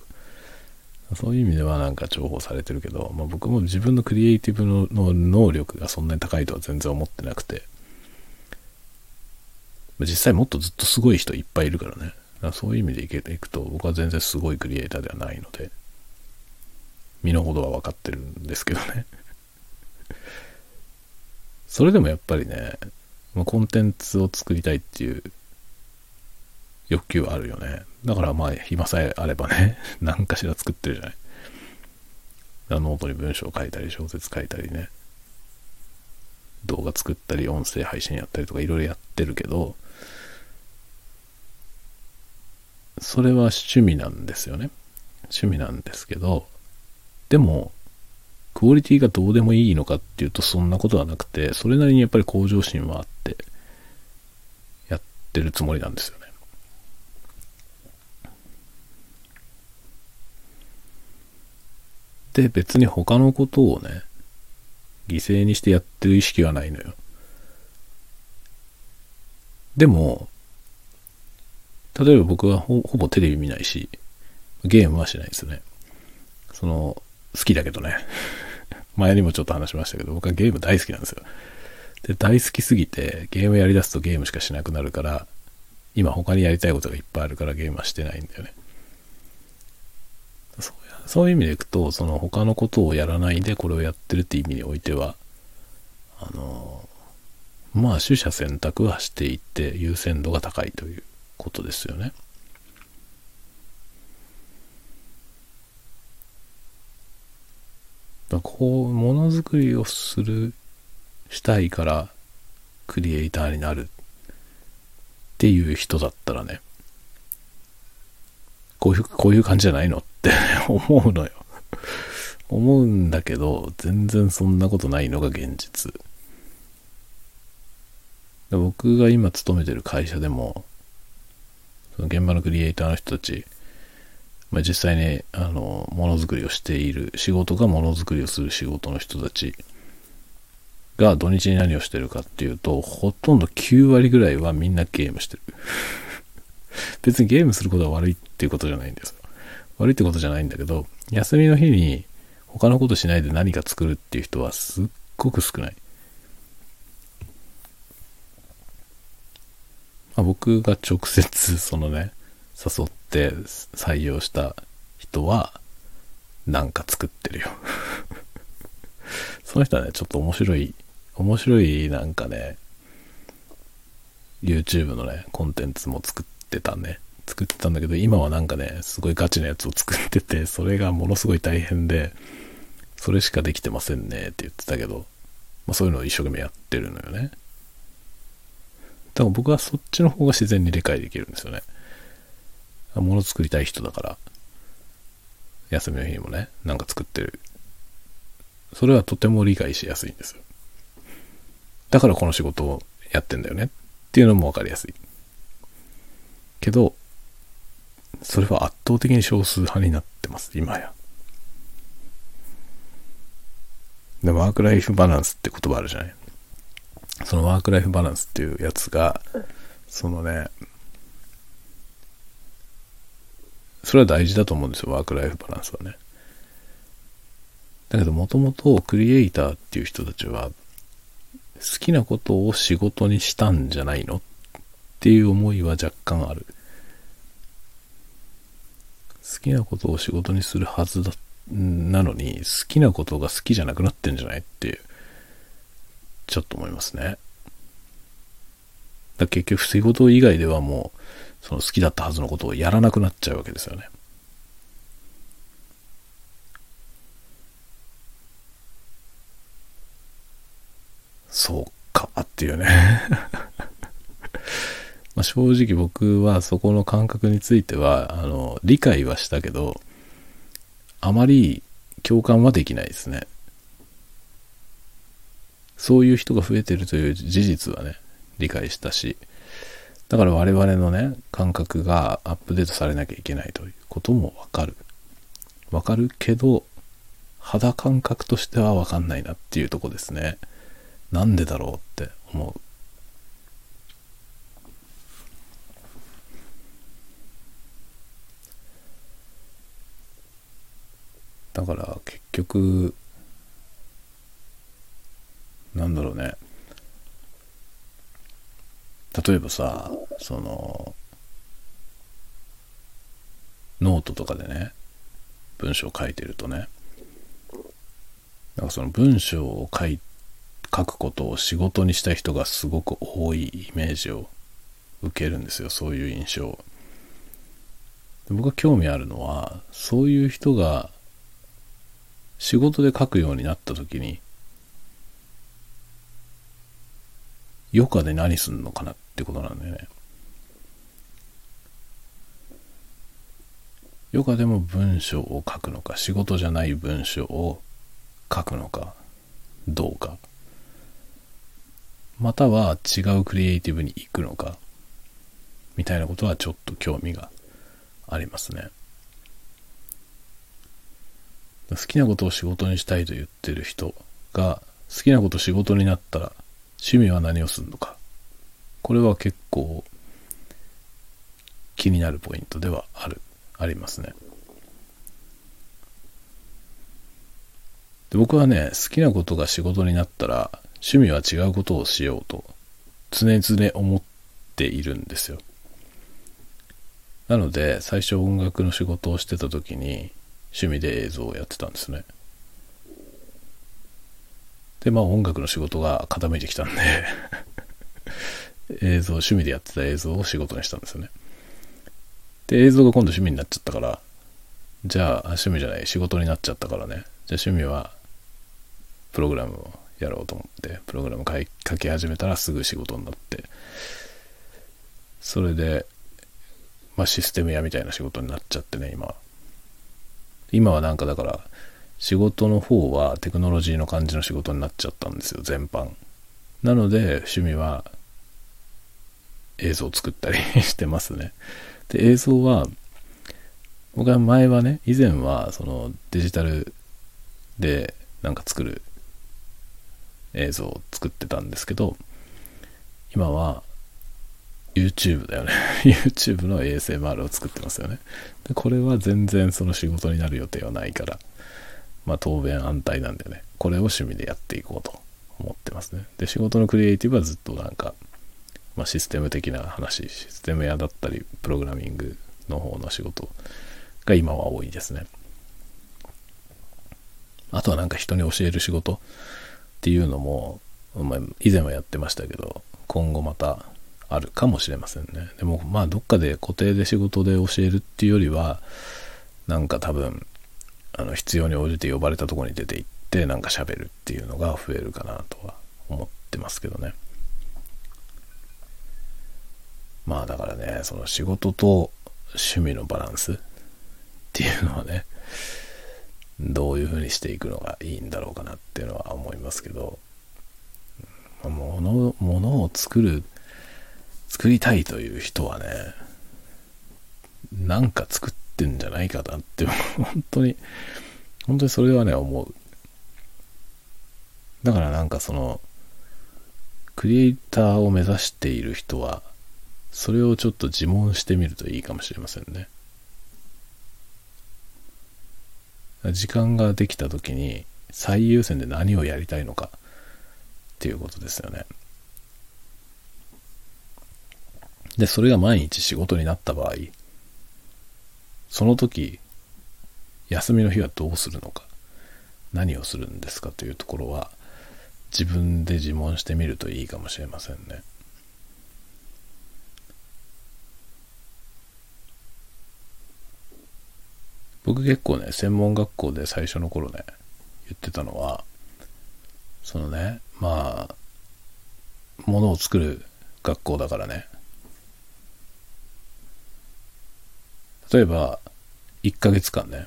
ら。そういう意味ではなんか重宝されてるけど、まあ、僕も自分のクリエイティブの能力がそんなに高いとは全然思ってなくて、実際もっとずっとすごい人いっぱいいるからね。らそういう意味でいけていくと、僕は全然すごいクリエイターではないので、身の程は分かってるんですけどね。それでもやっぱりね、コンテンツを作りたいっていう欲求はあるよね。だからまあ、暇さえあればね、何かしら作ってるじゃない。ノートに文章を書いたり、小説書いたりね、動画作ったり、音声配信やったりとかいろいろやってるけど、それは趣味なんですよね。趣味なんですけど、でも、クオリティがどうでもいいのかっていうとそんなことはなくて、それなりにやっぱり向上心はあって、やってるつもりなんですよね。で、別に他のことをね、犠牲にしてやってる意識はないのよ。でも、例えば僕はほぼテレビ見ないし、ゲームはしないですね。その、好きだけどね。前にもちょっと話しましたけど、僕はゲーム大好きなんですよ。で、大好きすぎて、ゲームやりだすとゲームしかしなくなるから、今他にやりたいことがいっぱいあるからゲームはしてないんだよね。そういう意味でいくと、その他のことをやらないでこれをやってるって意味においては、あの、まあ取捨選択はしていって優先度が高いということですよね。こう、ものづくりをする、したいからクリエイターになるっていう人だったらね、こういう、こういう感じじゃないのって思うのよ。思うんだけど、全然そんなことないのが現実。僕が今勤めてる会社でも、その現場のクリエイターの人たち、まあ、実際にあのものづくりをしている仕事がものづくりをする仕事の人たちが土日に何をしてるかっていうとほとんど9割ぐらいはみんなゲームしてる別にゲームすることは悪いっていうことじゃないんです悪いってことじゃないんだけど休みの日に他のことしないで何か作るっていう人はすっごく少ないまあ、僕が直接そのね、誘って採用した人は、なんか作ってるよ その人はね、ちょっと面白い、面白いなんかね、YouTube のね、コンテンツも作ってたね。作ってたんだけど、今はなんかね、すごいガチなやつを作ってて、それがものすごい大変で、それしかできてませんねって言ってたけど、まあ、そういうのを一生懸命やってるのよね。だから僕はそっちの方が自然に理解できるんですよね。もの作りたい人だから、休みの日にもね、なんか作ってる。それはとても理解しやすいんですよ。だからこの仕事をやってんだよねっていうのもわかりやすい。けど、それは圧倒的に少数派になってます、今や。で、ワークライフバランスって言葉あるじゃない？そのワークライフバランスっていうやつが、そのね、それは大事だと思うんですよ、ワークライフバランスはね。だけど、もともとクリエイターっていう人たちは、好きなことを仕事にしたんじゃないの？っていう思いは若干ある。好きなことを仕事にするはずだ、なのに、好きなことが好きじゃなくなってんじゃないっていう、ちょっと思いますね。だ結局、仕事以外ではもう、その好きだったはずのことをやらなくなっちゃうわけですよね。そうかっていうねまあ、正直僕はそこの感覚については、あの、理解はしたけど、あまり共感はできないですね。そういう人が増えてるという事実はね、理解したし、だから我々のね、感覚がアップデートされなきゃいけないということもわかる。わかるけど、肌感覚としてはわかんないなっていうとこですね。なんでだろうって思う。だから結局なんだろうね。例えばさそのノートとかでね文章を書いてるとねなんかその文章を書い書くことを仕事にした人がすごく多いイメージを受けるんですよそういう印象。僕が興味あるのはそういう人が仕事で書くようになった時に余暇で何すんのかなってことなんだよね余暇でも文章を書くのか仕事じゃない文章を書くのかどうかまたは違うクリエイティブに行くのかみたいなことはちょっと興味がありますね。好きなことを仕事にしたいと言ってる人が好きなこと仕事になったら趣味は何をするのか。これは結構気になるポイントではあるありますね。で僕はね好きなことが仕事になったら趣味は違うことをしようと常々思っているんですよ。なので最初音楽の仕事をしてた時に趣味で映像をやってたんですね。で、まあ音楽の仕事が傾いてきたんで 映像、趣味でやってた映像を仕事にしたんですよね。で、映像が今度趣味になっちゃったから、じゃあ、趣味じゃない、仕事になっちゃったからね。じゃあ趣味は、プログラムをやろうと思って、プログラム書き始めたらすぐ仕事になって、それで、まあシステム屋みたいな仕事になっちゃってね、今。今はなんかだから仕事の方はテクノロジーの感じの仕事になっちゃったんですよ全般。なので趣味は映像を作ったりしてますね。で映像は僕は前はね以前はそのデジタルでなんか作る映像を作ってたんですけど今は YouTube だよね。YouTube の ASMR を作ってますよね。でこれは全然その仕事になる予定はないからまあ当面安泰なんでね。これを趣味でやっていこうと思ってますね。で仕事のクリエイティブはずっとなんかまあ、システム的な話、システム屋だったり、プログラミングの方の仕事が今は多いですね。あとはなんか人に教える仕事っていうのも、ま、以前はやってましたけど、今後またあるかもしれませんね。でもまあどっかで固定で仕事で教えるっていうよりは、なんか多分、あの必要に応じて呼ばれたとこに出て行ってなんか喋るっていうのが増えるかなとは思ってますけどね。まあだからね、その仕事と趣味のバランスっていうのはね、どういうふうにしていくのがいいんだろうかなっていうのは思いますけど、物物を作る、作りたいという人はね、なんか作ってんじゃないかなって、本当に、本当にそれはね、思う。だからなんかその、クリエイターを目指している人は、それをちょっと自問してみるといいかもしれませんね。時間ができた時に最優先で何をやりたいのかっていうことですよね。で、それが毎日仕事になった場合、その時、休みの日はどうするのか、何をするんですかというところは、自分で自問してみるといいかもしれませんね。僕結構ね、専門学校で最初の頃ね、言ってたのは、そのね、まあ、ものを作る学校だからね。例えば、1ヶ月間ね、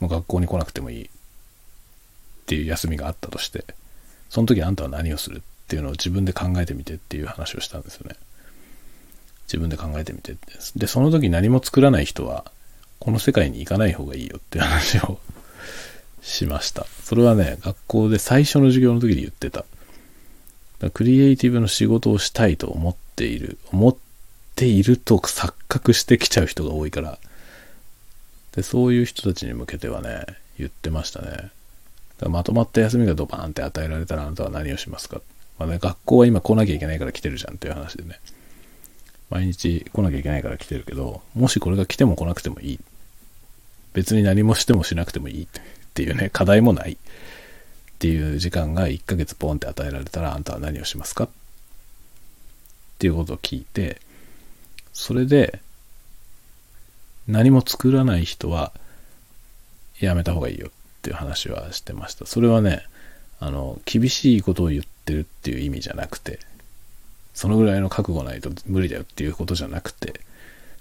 もう学校に来なくてもいいっていう休みがあったとして、その時あんたは何をするっていうのを自分で考えてみてっていう話をしたんですよね。自分で考えてみてって。で、その時何も作らない人は、この世界に行かない方がいいよっていう話を しました。それはね、学校で最初の授業の時に言ってた。クリエイティブの仕事をしたいと思っている。思っていると錯覚してきちゃう人が多いから。で、そういう人たちに向けてはね、言ってましたね。まとまった休みがドバーンって与えられたらあなたは何をしますか？まあね、学校は今来なきゃいけないから来てるじゃんっていう話でね。毎日来なきゃいけないから来てるけど、もしこれが来ても来なくてもいい。別に何もしてもしなくてもいいっていうね、課題もないっていう時間が1ヶ月ポンって与えられたらあんたは何をしますか？っていうことを聞いて、それで何も作らない人はやめた方がいいよっていう話はしてました。それはね、あの、厳しいことを言ってるっていう意味じゃなくて、そのぐらいの覚悟ないと無理だよっていうことじゃなくて、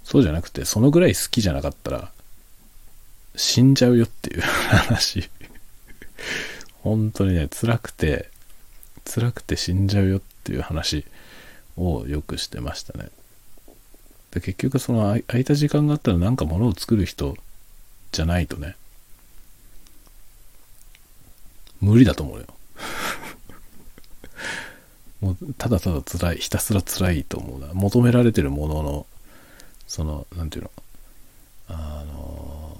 そうじゃなくて、そのぐらい好きじゃなかったら死んじゃうよっていう 話。本当にね、辛くて、辛くて死んじゃうよっていう話をよくしてましたね。で結局その空いた時間があったらなんか物を作る人じゃないとね、無理だと思うよ。もうただただ辛い、ひたすら辛いと思うな。求められてるものの、その、なんていうの、あの、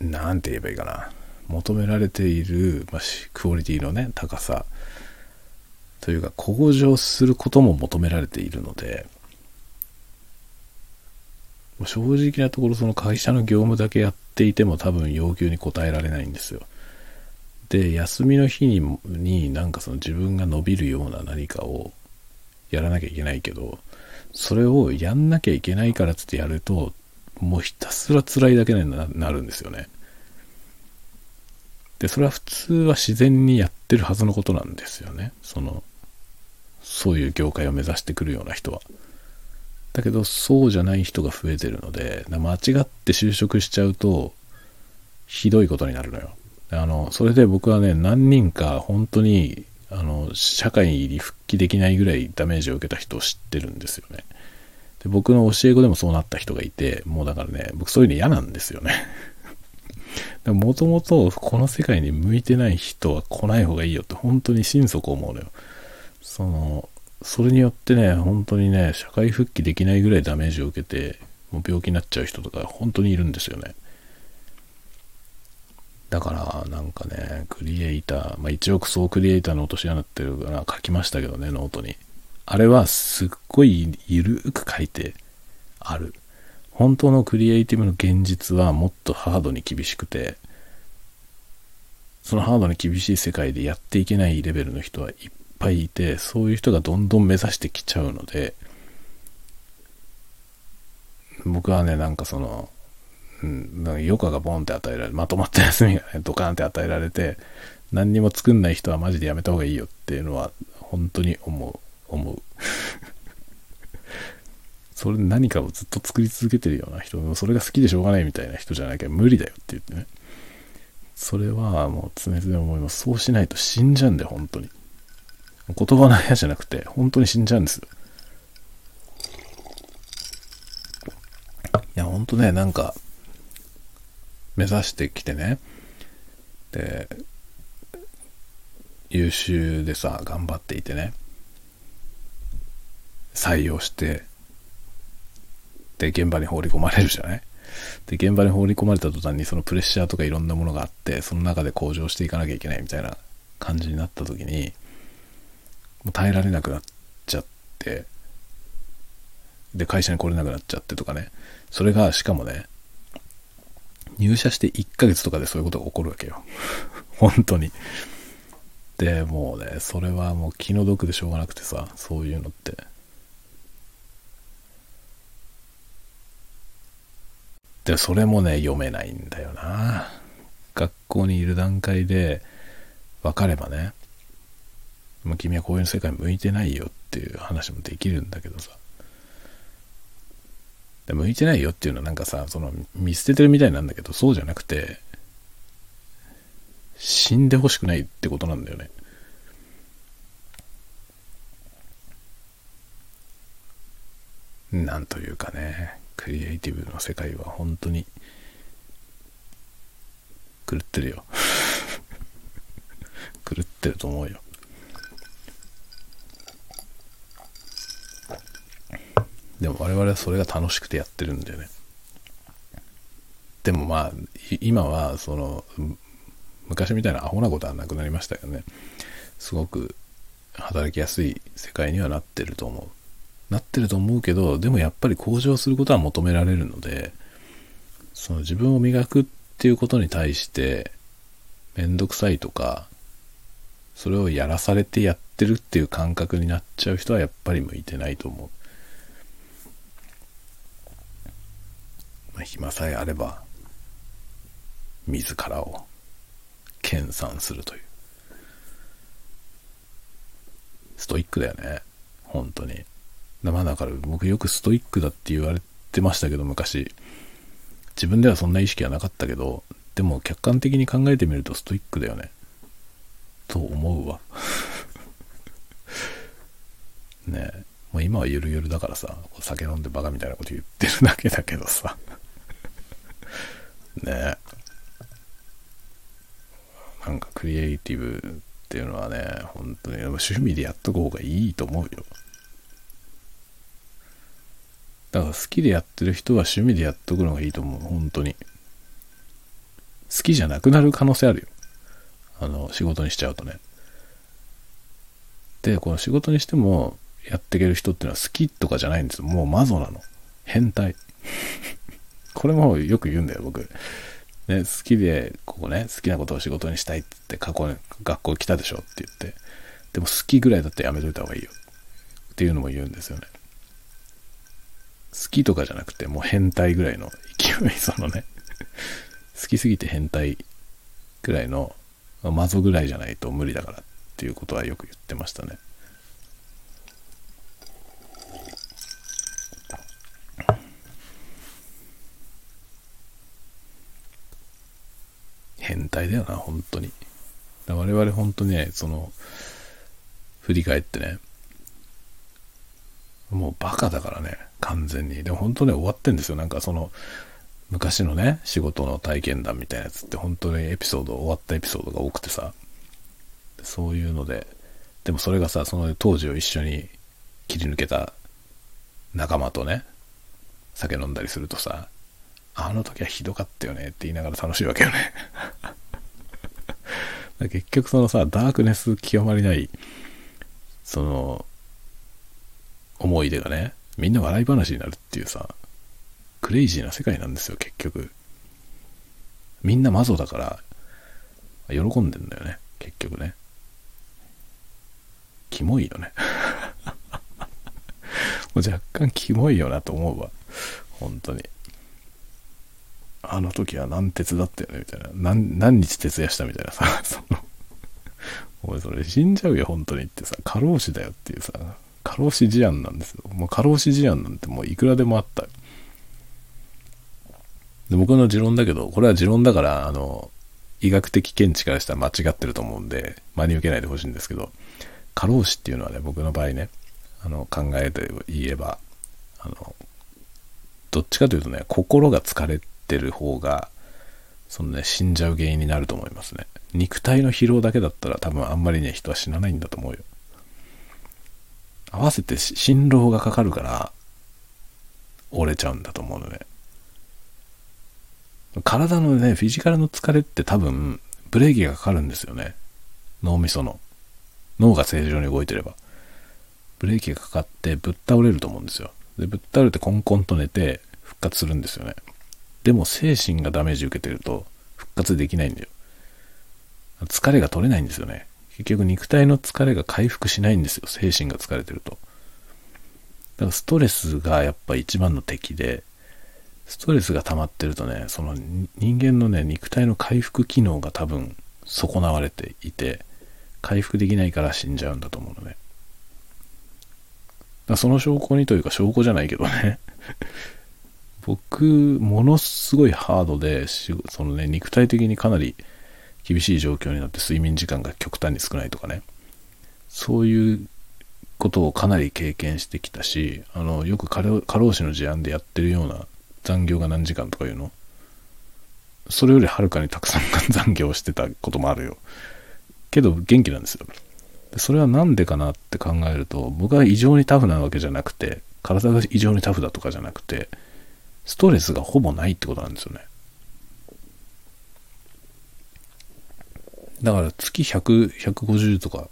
なんて言えばいいかな。求められている、まあ、クオリティのね、高さというか、向上することも求められているので、正直なところその会社の業務だけやっていても多分要求に応えられないんですよ。で、休みの日にになんかその自分が伸びるような何かをやらなきゃいけないけど、それをやんなきゃいけないからつってやると、もうひたすら辛いだけになるんですよね。で、それは普通は自然にやってるはずのことなんですよね。その、そういう業界を目指してくるような人は。だけど、そうじゃない人が増えてるので、間違って就職しちゃうと、ひどいことになるのよ。あの、それで僕はね、何人か本当に、あの、社会に復帰できないぐらいダメージを受けた人を知ってるんですよね。で僕の教え子でもそうなった人がいて、もうだからね、僕そういうの嫌なんですよね。もともとこの世界に向いてない人は来ない方がいいよって本当に心底思うのよ。その、それによってね、本当にね、社会復帰できないぐらいダメージを受けて、もう病気になっちゃう人とか本当にいるんですよね。だからなんかね、クリエイター、まあ一億総クリエイターの落とし穴っていうのは書きましたけどね、ノートに。あれはすっごいゆるく書いてある。本当のクリエイティブの現実はもっとハードに厳しくて、そのハードに厳しい世界でやっていけないレベルの人はいっぱいいて、そういう人がどんどん目指してきちゃうので、僕はね、なんかその、うん、なんか余暇がボンって与えられまとまった休みがね、ドカンって与えられて、何にも作んない人はマジでやめた方がいいよっていうのは、本当に思う、思う。それ何かをずっと作り続けてるような人、それが好きでしょうがないみたいな人じゃなきゃ無理だよって言ってね。それはもう常々思います。そうしないと死んじゃうんだよ、本当に。言葉の部屋じゃなくて、本当に死んじゃうんです。いや、ほんとね、なんか、目指してきてね、で、優秀でさ、頑張っていてね、採用して、で、現場に放り込まれるじゃない。で、現場に放り込まれた途端にそのプレッシャーとかいろんなものがあって、その中で向上していかなきゃいけないみたいな感じになった時に、もう耐えられなくなっちゃって、で、会社に来れなくなっちゃってとかね。それが、しかもね、入社して1ヶ月とかでそういうことが起こるわけよ。本当に。で、もうね、それはもう気の毒でしょうがなくてさ、そういうのって。で、それもね、読めないんだよな。学校にいる段階で分かればね、もう君はこういう世界向いてないよっていう話もできるんだけどさ。で向いてないよっていうのはなんかさ、その見捨ててるみたいなんだけど、そうじゃなくて、死んでほしくないってことなんだよね。なんというかね、クリエイティブの世界は本当に狂ってるよ。狂ってると思うよ。でも我々はそれが楽しくてやってるんだよね。でもまあ、今はその、昔みたいなアホなことはなくなりましたよね。すごく働きやすい世界にはなってると思う。なってると思うけど、でもやっぱり向上することは求められるので、その自分を磨くっていうことに対して、めんどくさいとか、それをやらされてやってるっていう感覚になっちゃう人はやっぱり向いてないと思う。まあ、暇さえあれば自らを研鑽するという。ストイックだよね。本当に。まあだから僕よくストイックだって言われてましたけど昔。自分ではそんな意識はなかったけどでも客観的に考えてみるとストイックだよね。と思うわ。ねえ。もう今はゆるゆるだからさ酒飲んでバカみたいなこと言ってるだけだけどさ。ねなんかクリエイティブっていうのはね、本当に趣味でやっとく方がいいと思うよ。だから好きでやってる人は趣味でやっとくのがいいと思う、本当に。好きじゃなくなる可能性あるよ。あの、仕事にしちゃうとね。で、この仕事にしてもやっていける人っていうのは好きとかじゃないんですよ。もうマゾなの。変態。これもよく言うんだよ、僕。ね、好きで、ここね、好きなことを仕事にしたいって過去に学校来たでしょって言って、でも好きぐらいだってやめといた方がいいよっていうのも言うんですよね。好きとかじゃなくて、もう変態ぐらいの勢い、そのね、好きすぎて変態ぐらいの、マゾぐらいじゃないと無理だからっていうことはよく言ってましたね。変態だよな、本当に。我々本当にね、その、振り返ってね、もうバカだからね、完全に。でも本当ね、終わってんですよ。なんかその、昔のね、仕事の体験談みたいなやつって本当にエピソード、終わったエピソードが多くてさ、そういうので、でもそれがさ、その当時を一緒に切り抜けた仲間とね、酒飲んだりするとさ、あの時はひどかったよねって言いながら楽しいわけよね 結局そのさ、ダークネス極まりない、その、思い出がね、みんな笑い話になるっていうさ、クレイジーな世界なんですよ、結局。みんなマゾだから、喜んでんだよね、結局ね。キモいよね。もう若干キモいよなと思うわ。本当に。あの時は何鉄だったよね、みたいな。何、何日徹夜したみたいなさ、その、お前それ死んじゃうよ、本当にってさ、過労死だよっていうさ、過労死事案なんですよ。もう過労死事案なんてもういくらでもあった。で僕の持論だけど、これは持論だから、あの、医学的見地からしたら間違ってると思うんで、真に受けないでほしいんですけど、過労死っていうのはね、僕の場合ね、あの、考えて言えば、あの、どっちかというとね、心が疲れてる方が、そのね、死んじゃう原因になると思いますね。肉体の疲労だけだったら多分あんまりね、人は死なないんだと思うよ。合わせて心労がかかるから、折れちゃうんだと思うのね。体のね、フィジカルの疲れって多分、ブレーキがかかるんですよね。脳みその。脳が正常に動いてれば。ブレーキがかかってぶっ倒れると思うんですよ。で、ぶっ倒れてコンコンと寝て復活するんですよね。でも精神がダメージ受けてると復活できないんだよ。疲れが取れないんですよね。結局肉体の疲れが回復しないんですよ。精神が疲れてると。だからストレスがやっぱ一番の敵で、ストレスが溜まってるとね、その人間のね、肉体の回復機能が多分損なわれていて、回復できないから死んじゃうんだと思うのね。だその証拠にというか証拠じゃないけどね。僕、ものすごいハードで、そのね、肉体的にかなり厳しい状況になって睡眠時間が極端に少ないとかね。そういうことをかなり経験してきたし、あの、よく過労死の事案でやってるような残業が何時間とかいうのそれよりはるかにたくさん残業してたこともあるよ。けど元気なんですよ。それは何でかなって考えると、僕は異常にタフなわけじゃなくて、体が異常にタフだとかじゃなくて、ストレスがほぼないってことなんですよね。だから月100、150とか、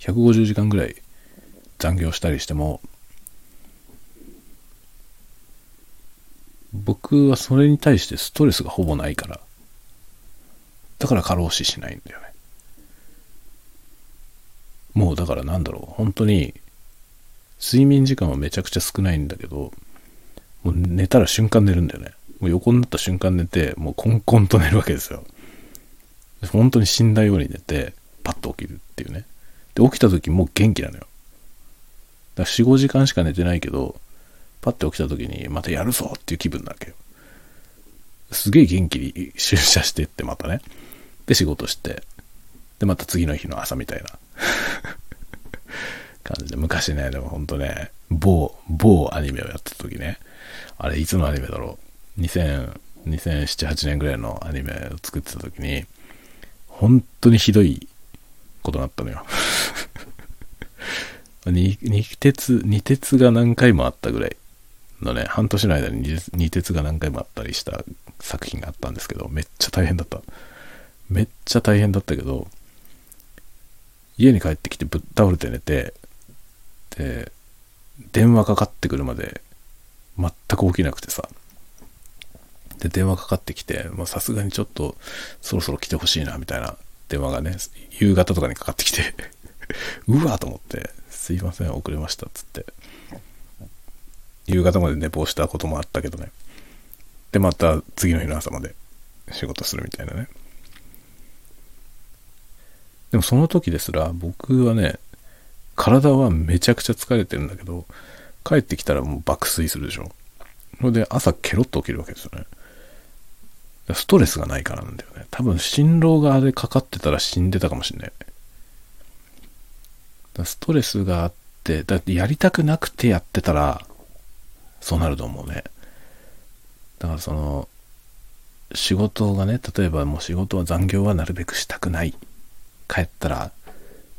150時間ぐらい残業したりしても、僕はそれに対してストレスがほぼないから。だから過労死しないんだよね。もうだからなんだろう、本当に、睡眠時間はめちゃくちゃ少ないんだけど、もう寝たら瞬間寝るんだよね。もう横になった瞬間寝て、もうコンコンと寝るわけですよ。本当に死んだように寝て、パッと起きるっていうね。で、起きた時もう元気なのよ。だから4、5時間しか寝てないけど、パッて起きた時にまたやるぞっていう気分なわけよ。すげえ元気に出社してってまたね。で、仕事して。で、また次の日の朝みたいな感じで。昔ね、でもほんとね、某、某アニメをやってた時ね。あれ、いつのアニメだろう？2000、2007、8年ぐらいのアニメを作ってた時に、本当にひどいことになったのよ。二鉄、二鉄が何回もあったぐらいのね、半年の間に二鉄が何回もあったりした作品があったんですけど、めっちゃ大変だった。めっちゃ大変だったけど、家に帰ってきてぶっ倒れて寝て、で、電話かかってくるまで全く起きなくてさ、で、電話かかってきて、さすがにちょっとそろそろ来てほしいな、みたいな電話がね、夕方とかにかかってきて うわーと思って、すいません、遅れました、っつって。夕方まで寝坊したこともあったけどね。で、また次の日の朝まで仕事するみたいなね。でもその時ですら、僕はね、体はめちゃくちゃ疲れてるんだけど、帰ってきたらもう爆睡するでしょ。それで朝ケロッと起きるわけですよね。ストレスがないからなんだよね。多分、心労があれかかってたら死んでたかもしんない。ストレスがあって、だってやりたくなくてやってたら、そうなると思うね。だからその、仕事がね、例えばもう仕事は残業はなるべくしたくない。帰ったら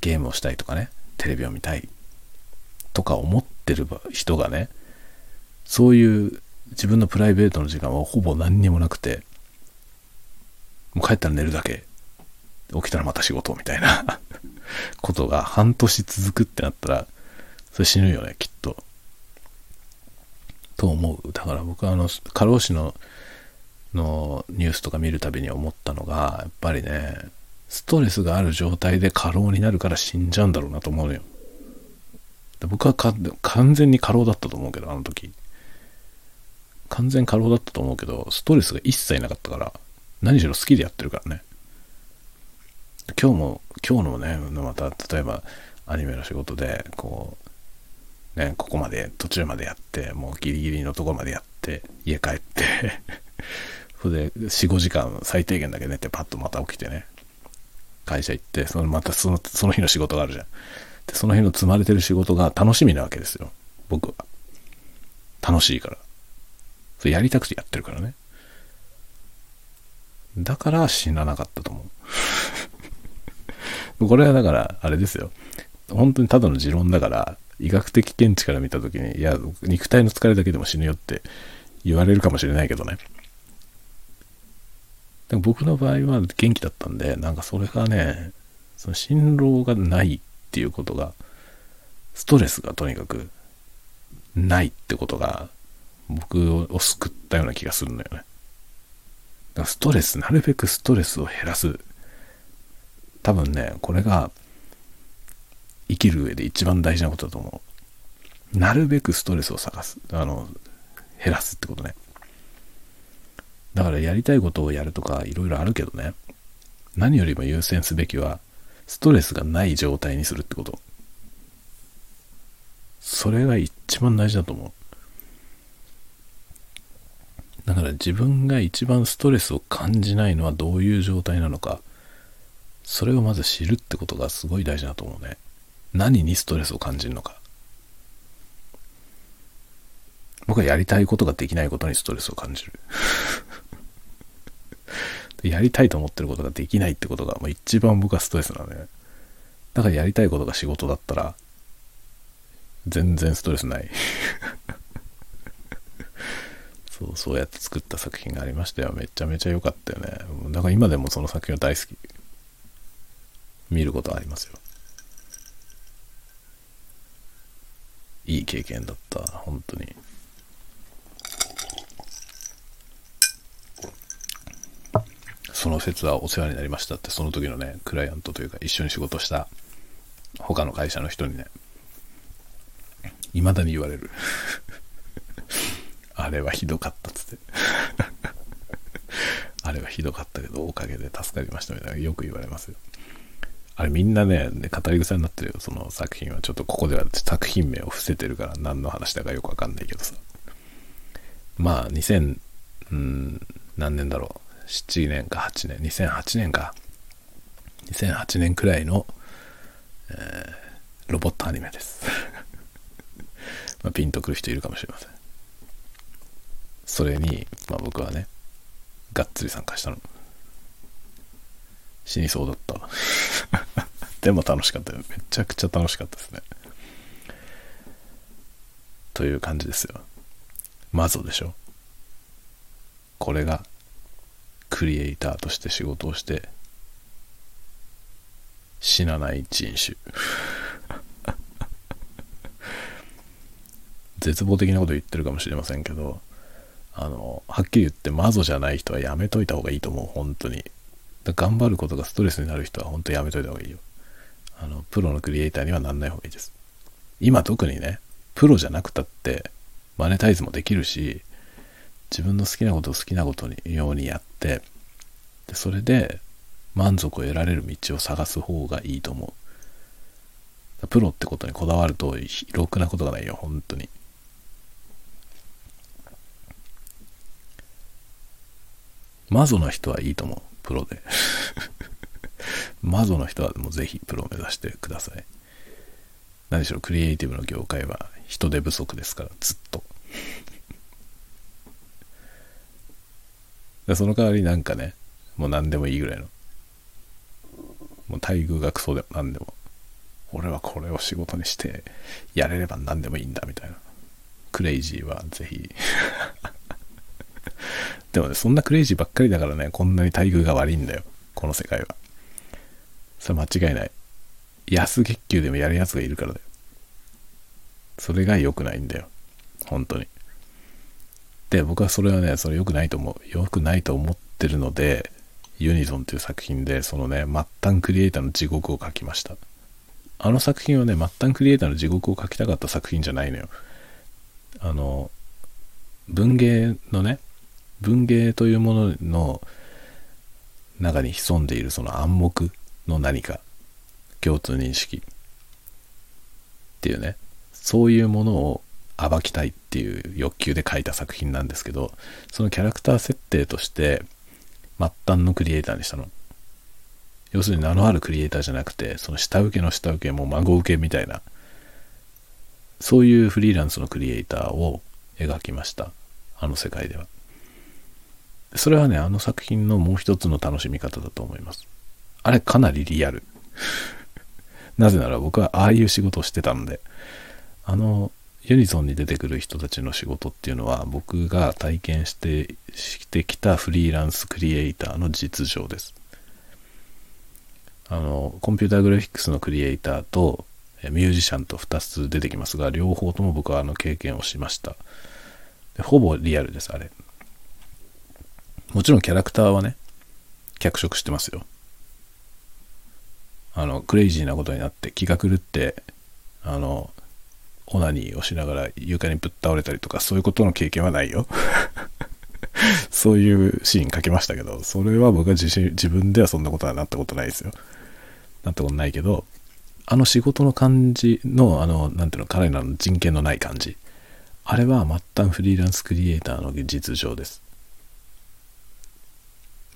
ゲームをしたいとかね、テレビを見たいとか思ってる人がね、そういう自分のプライベートの時間はほぼ何にもなくて、もう帰ったら寝るだけ。起きたらまた仕事みたいな ことが半年続くってなったら、それ死ぬよね、きっと。と思う。だから僕はあの、過労死の、のニュースとか見るたびに思ったのが、やっぱりね、ストレスがある状態で過労になるから死んじゃうんだろうなと思うのよ。僕は完全に過労だったと思うけど、あの時。完全過労だったと思うけど、ストレスが一切なかったから、何しろ好きでやってるからね。今日も、今日のね、また、例えば、アニメの仕事で、こう、ね、ここまで、途中までやって、もうギリギリのとこまでやって、家帰って それで、4、5時間最低限だけ寝て、パッとまた起きてね、会社行って、そのまたその、その日の仕事があるじゃん。で、その日の積まれてる仕事が楽しみなわけですよ。僕は。楽しいから。それやりたくてやってるからね。だから死ななかったと思う。これはだから、あれですよ。本当にただの持論だから、医学的見地から見た時に、いや、肉体の疲れだけでも死ぬよって言われるかもしれないけどね。でも僕の場合は元気だったんで、なんかそれがね、その心労がないっていうことが、ストレスがとにかくないってことが僕を救ったような気がするのよね。だからストレス、なるべくストレスを減らす。多分ね、これが生きる上で一番大事なことだと思う。なるべくストレスを探す。あの、減らすってことね。だからやりたいことをやるとかいろいろあるけどね。何よりも優先すべきは、ストレスがない状態にするってこと。それが一番大事だと思う。だから自分が一番ストレスを感じないのはどういう状態なのか、それをまず知るってことがすごい大事だと思うね。何にストレスを感じるのか。僕はやりたいことができないことにストレスを感じる。やりたいと思ってることができないってことがもう一番僕はストレスなのね。だからやりたいことが仕事だったら、全然ストレスない そう、そうやって作った作品がありましたよ。めちゃめちゃ良かったよね。だから今でもその作品は大好き。見ることありますよ。いい経験だった。本当に。その説はお世話になりましたって、その時のね、クライアントというか一緒に仕事した他の会社の人にね、未だに言われる。あれはひどかったっつって。あれはひどかったけど、おかげで助かりましたみたいなよく言われますよ。あれみんなね、語り草になってるよ、その作品は。ちょっとここでは作品名を伏せてるから何の話だかよくわかんないけどさ。まあ、2000、うん、何年だろう。7年か8年、2008年か。2008年くらいの、えー、ロボットアニメです。まあ、ピンとくる人いるかもしれません。それに、まあ僕はね、がっつり参加したの。死にそうだった。でも楽しかったよ。めちゃくちゃ楽しかったですね。という感じですよ。マゾでしょ。これがクリエイターとして仕事をして死なない人種。絶望的なこと言ってるかもしれませんけど、あの、はっきり言ってマゾじゃない人はやめといた方がいいと思う、本当に。頑張ることがストレスになる人は本当やめといた方がいいよ。あの、プロのクリエイターにはなんない方がいいです。今特にね、プロじゃなくたってマネタイズもできるし、自分の好きなことを好きなことにようにやって、でそれで満足を得られる道を探す方がいいと思う。プロってことにこだわると、ろくなことがないよ、本当に。マゾの人はいいと思う。プロで。マゾの人はもうぜひプロを目指してください。何しろクリエイティブの業界は人手不足ですから、ずっと。でその代わりなんかね、もう何でもいいぐらいの。もう待遇がクソでも何でも。俺はこれを仕事にしてやれれば何でもいいんだみたいな。クレイジーはぜひ でもね、そんなクレイジーばっかりだからね、こんなに待遇が悪いんだよ。この世界は。それ間違いない。安月給でもやるやつがいるからだよ。それが良くないんだよ。本当に。で、僕はそれはね、それ良くないと思う。良くないと思ってるので、ユニゾンっていう作品で、そのね、末端クリエイターの地獄を書きました。あの作品はね、末端クリエイターの地獄を書きたかった作品じゃないのよ。あの、文芸のね、文芸というものの中に潜んでいるその暗黙の何か、共通認識っていうね、そういうものを暴きたいっていう欲求で書いた作品なんですけど、そのキャラクター設定として、末端のクリエイターにしたの。要するに名のあるクリエイターじゃなくて、その下請けの下請け、もう孫請けみたいな、そういうフリーランスのクリエイターを描きました。あの世界では。それはね、あの作品のもう一つの楽しみ方だと思います。あれかなりリアル。なぜなら僕はああいう仕事をしてたので、あの、ユニゾンに出てくる人たちの仕事っていうのは僕が体験してしてきたフリーランスクリエイターの実情です。あの、コンピューターグラフィックスのクリエイターとミュージシャンと2つ出てきますが、両方とも僕はあの経験をしました。ほぼリアルです、あれ。もちろんキャラクターはね、脚色してますよ。あの、クレイジーなことになって気が狂って、あの、オナニーをしながら床にぶっ倒れたりとか、そういうことの経験はないよ。そういうシーン書きましたけど、それは僕は自自分ではそんなことはなったことないですよ。なったことないけど、あの仕事の感じの、あの、なんていうの、彼らの人権のない感じ。あれは末端フリーランスクリエイターの実情です。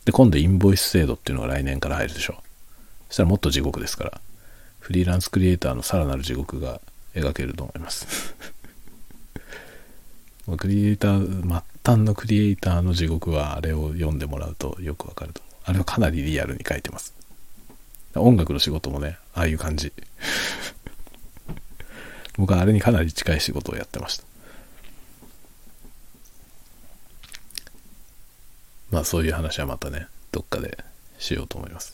で、今度インボイス制度っていうのが来年から入るでしょ。そしたらもっと地獄ですから。フリーランスクリエイターのさらなる地獄が描けると思います クリエイター、末端のクリエイターの地獄はあれを読んでもらうとよくわかると思う。あれはかなりリアルに書いてます。音楽の仕事もね、ああいう感じ。僕はあれにかなり近い仕事をやってました。まあそういう話はまたね、どっかでしようと思います。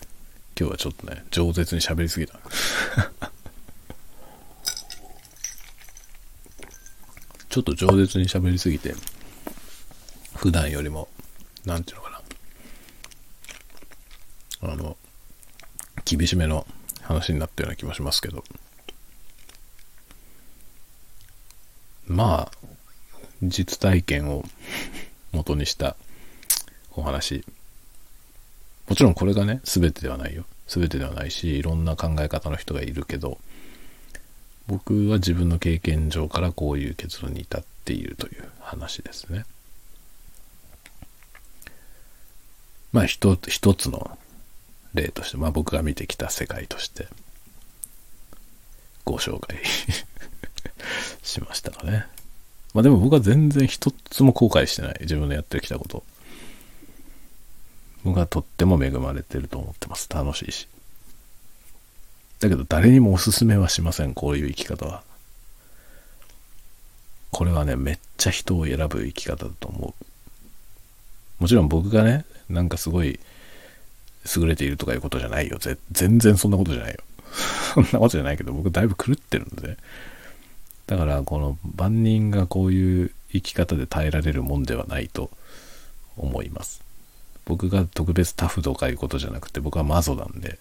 今日はちょっとね、饒舌に喋りすぎた。ちょっと饒舌に喋りすぎて、普段よりも、なんていうのかな。あの、厳しめの話になったような気もしますけど。まあ、実体験を元にしたお話。もちろんこれがね、全てではないよ。全てではないし、いろんな考え方の人がいるけど、僕は自分の経験上からこういう結論に至っているという話ですね。まあ一一つの例として、まあ僕が見てきた世界としてご紹介 しましたかね。まあでも僕は全然一つも後悔してない。自分のやってきたこと。僕はとっても恵まれてると思ってます。楽しいし。だけど誰にもおすすめはしません、こういう生き方は。これはね、めっちゃ人を選ぶ生き方だと思う。もちろん僕がね、なんかすごい優れているとかいうことじゃないよ。全然そんなことじゃないよ。そんなことじゃないけど、僕だいぶ狂ってるんで。だから、この万人がこういう生き方で耐えられるもんではないと思います。僕が特別タフとかいうことじゃなくて、僕はマゾなんで、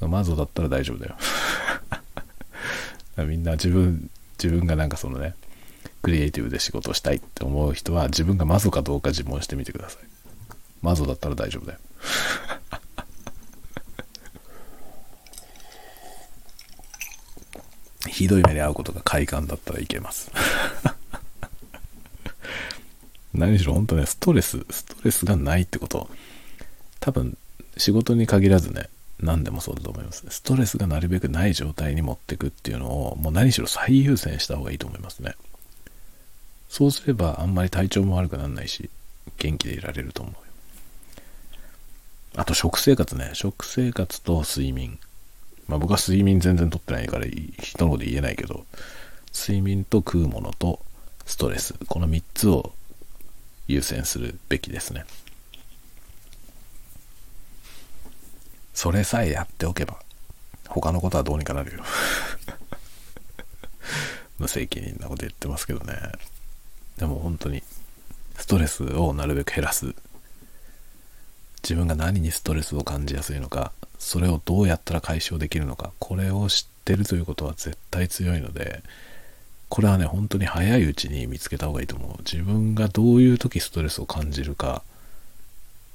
マゾだったら大丈夫だよ みんな自分、自分がなんかそのね、クリエイティブで仕事したいって思う人は自分がマゾかどうか自問してみてください。マゾだったら大丈夫だよ。ひどい目に遭うことが快感だったらいけます。何しろ本当ね、ストレス、ストレスがないってこと。多分、仕事に限らずね、何でもそうだと思います。ストレスがなるべくない状態に持っていくっていうのを、もう何しろ最優先した方がいいと思いますね。そうすればあんまり体調も悪くならないし、元気でいられると思うよ。あと食生活ね。食生活と睡眠。まあ僕は睡眠全然とってないから人のこと言えないけど、睡眠と食うものとストレス。この3つを優先するべきですね。それさえやっておけば、他のことはどうにかなるよ。無責任なこと言ってますけどね。でも本当に、ストレスをなるべく減らす。自分が何にストレスを感じやすいのか、それをどうやったら解消できるのか、これを知ってるということは絶対強いので、これはね、本当に早いうちに見つけた方がいいと思う。自分がどういう時ストレスを感じるか、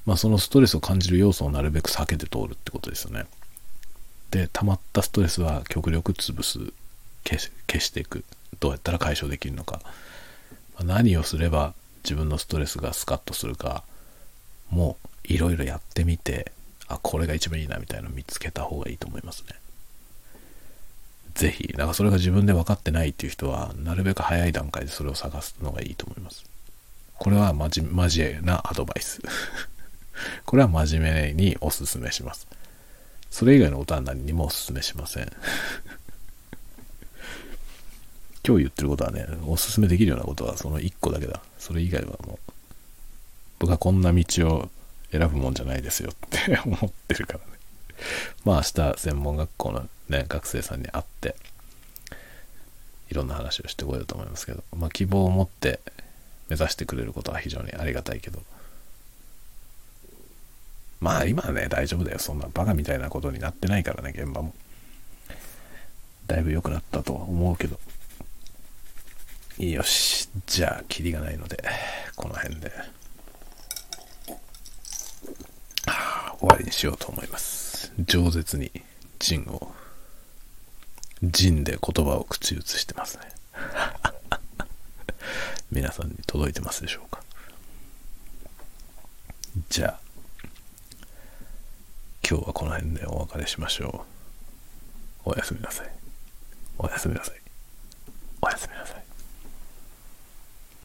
まあそのストレスを感じる要素をなるべく避けて通るってことですよね。で、溜まったストレスは極力潰す、消し消していく。どうやったら解消できるのか。まあ何をすれば自分のストレスがスカッとするか、もういろいろやってみて、あ、これが一番いいなみたいなのを見つけた方がいいと思いますね。ぜひ、だからそれが自分で分かってないっていう人は、なるべく早い段階でそれを探すのがいいと思います。これはまじ、真面目なアドバイス。これは真面目におすすめします。それ以外のことは何にもおすすめしません。今日言ってることはね、おすすめできるようなことはその1個だけだ。それ以外はもう、僕はこんな道を選ぶもんじゃないですよって 思ってるからね。まあ明日専門学校のね、学生さんに会って、いろんな話をしてこようと思いますけど、まあ希望を持って目指してくれることは非常にありがたいけど、まあ今はね、大丈夫だよ。そんなバカみたいなことになってないからね、現場も。だいぶ良くなったとは思うけど。よし。じゃあ、キリがないので、この辺で、はあ終わりにしようと思います。饒舌に、ジンを、ジンで言葉を口移してますね。皆さんに届いてますでしょうか。じゃあ、今日はこの辺でお別れしましょう。おやすみなさい。おやすみなさい。おやすみなさい。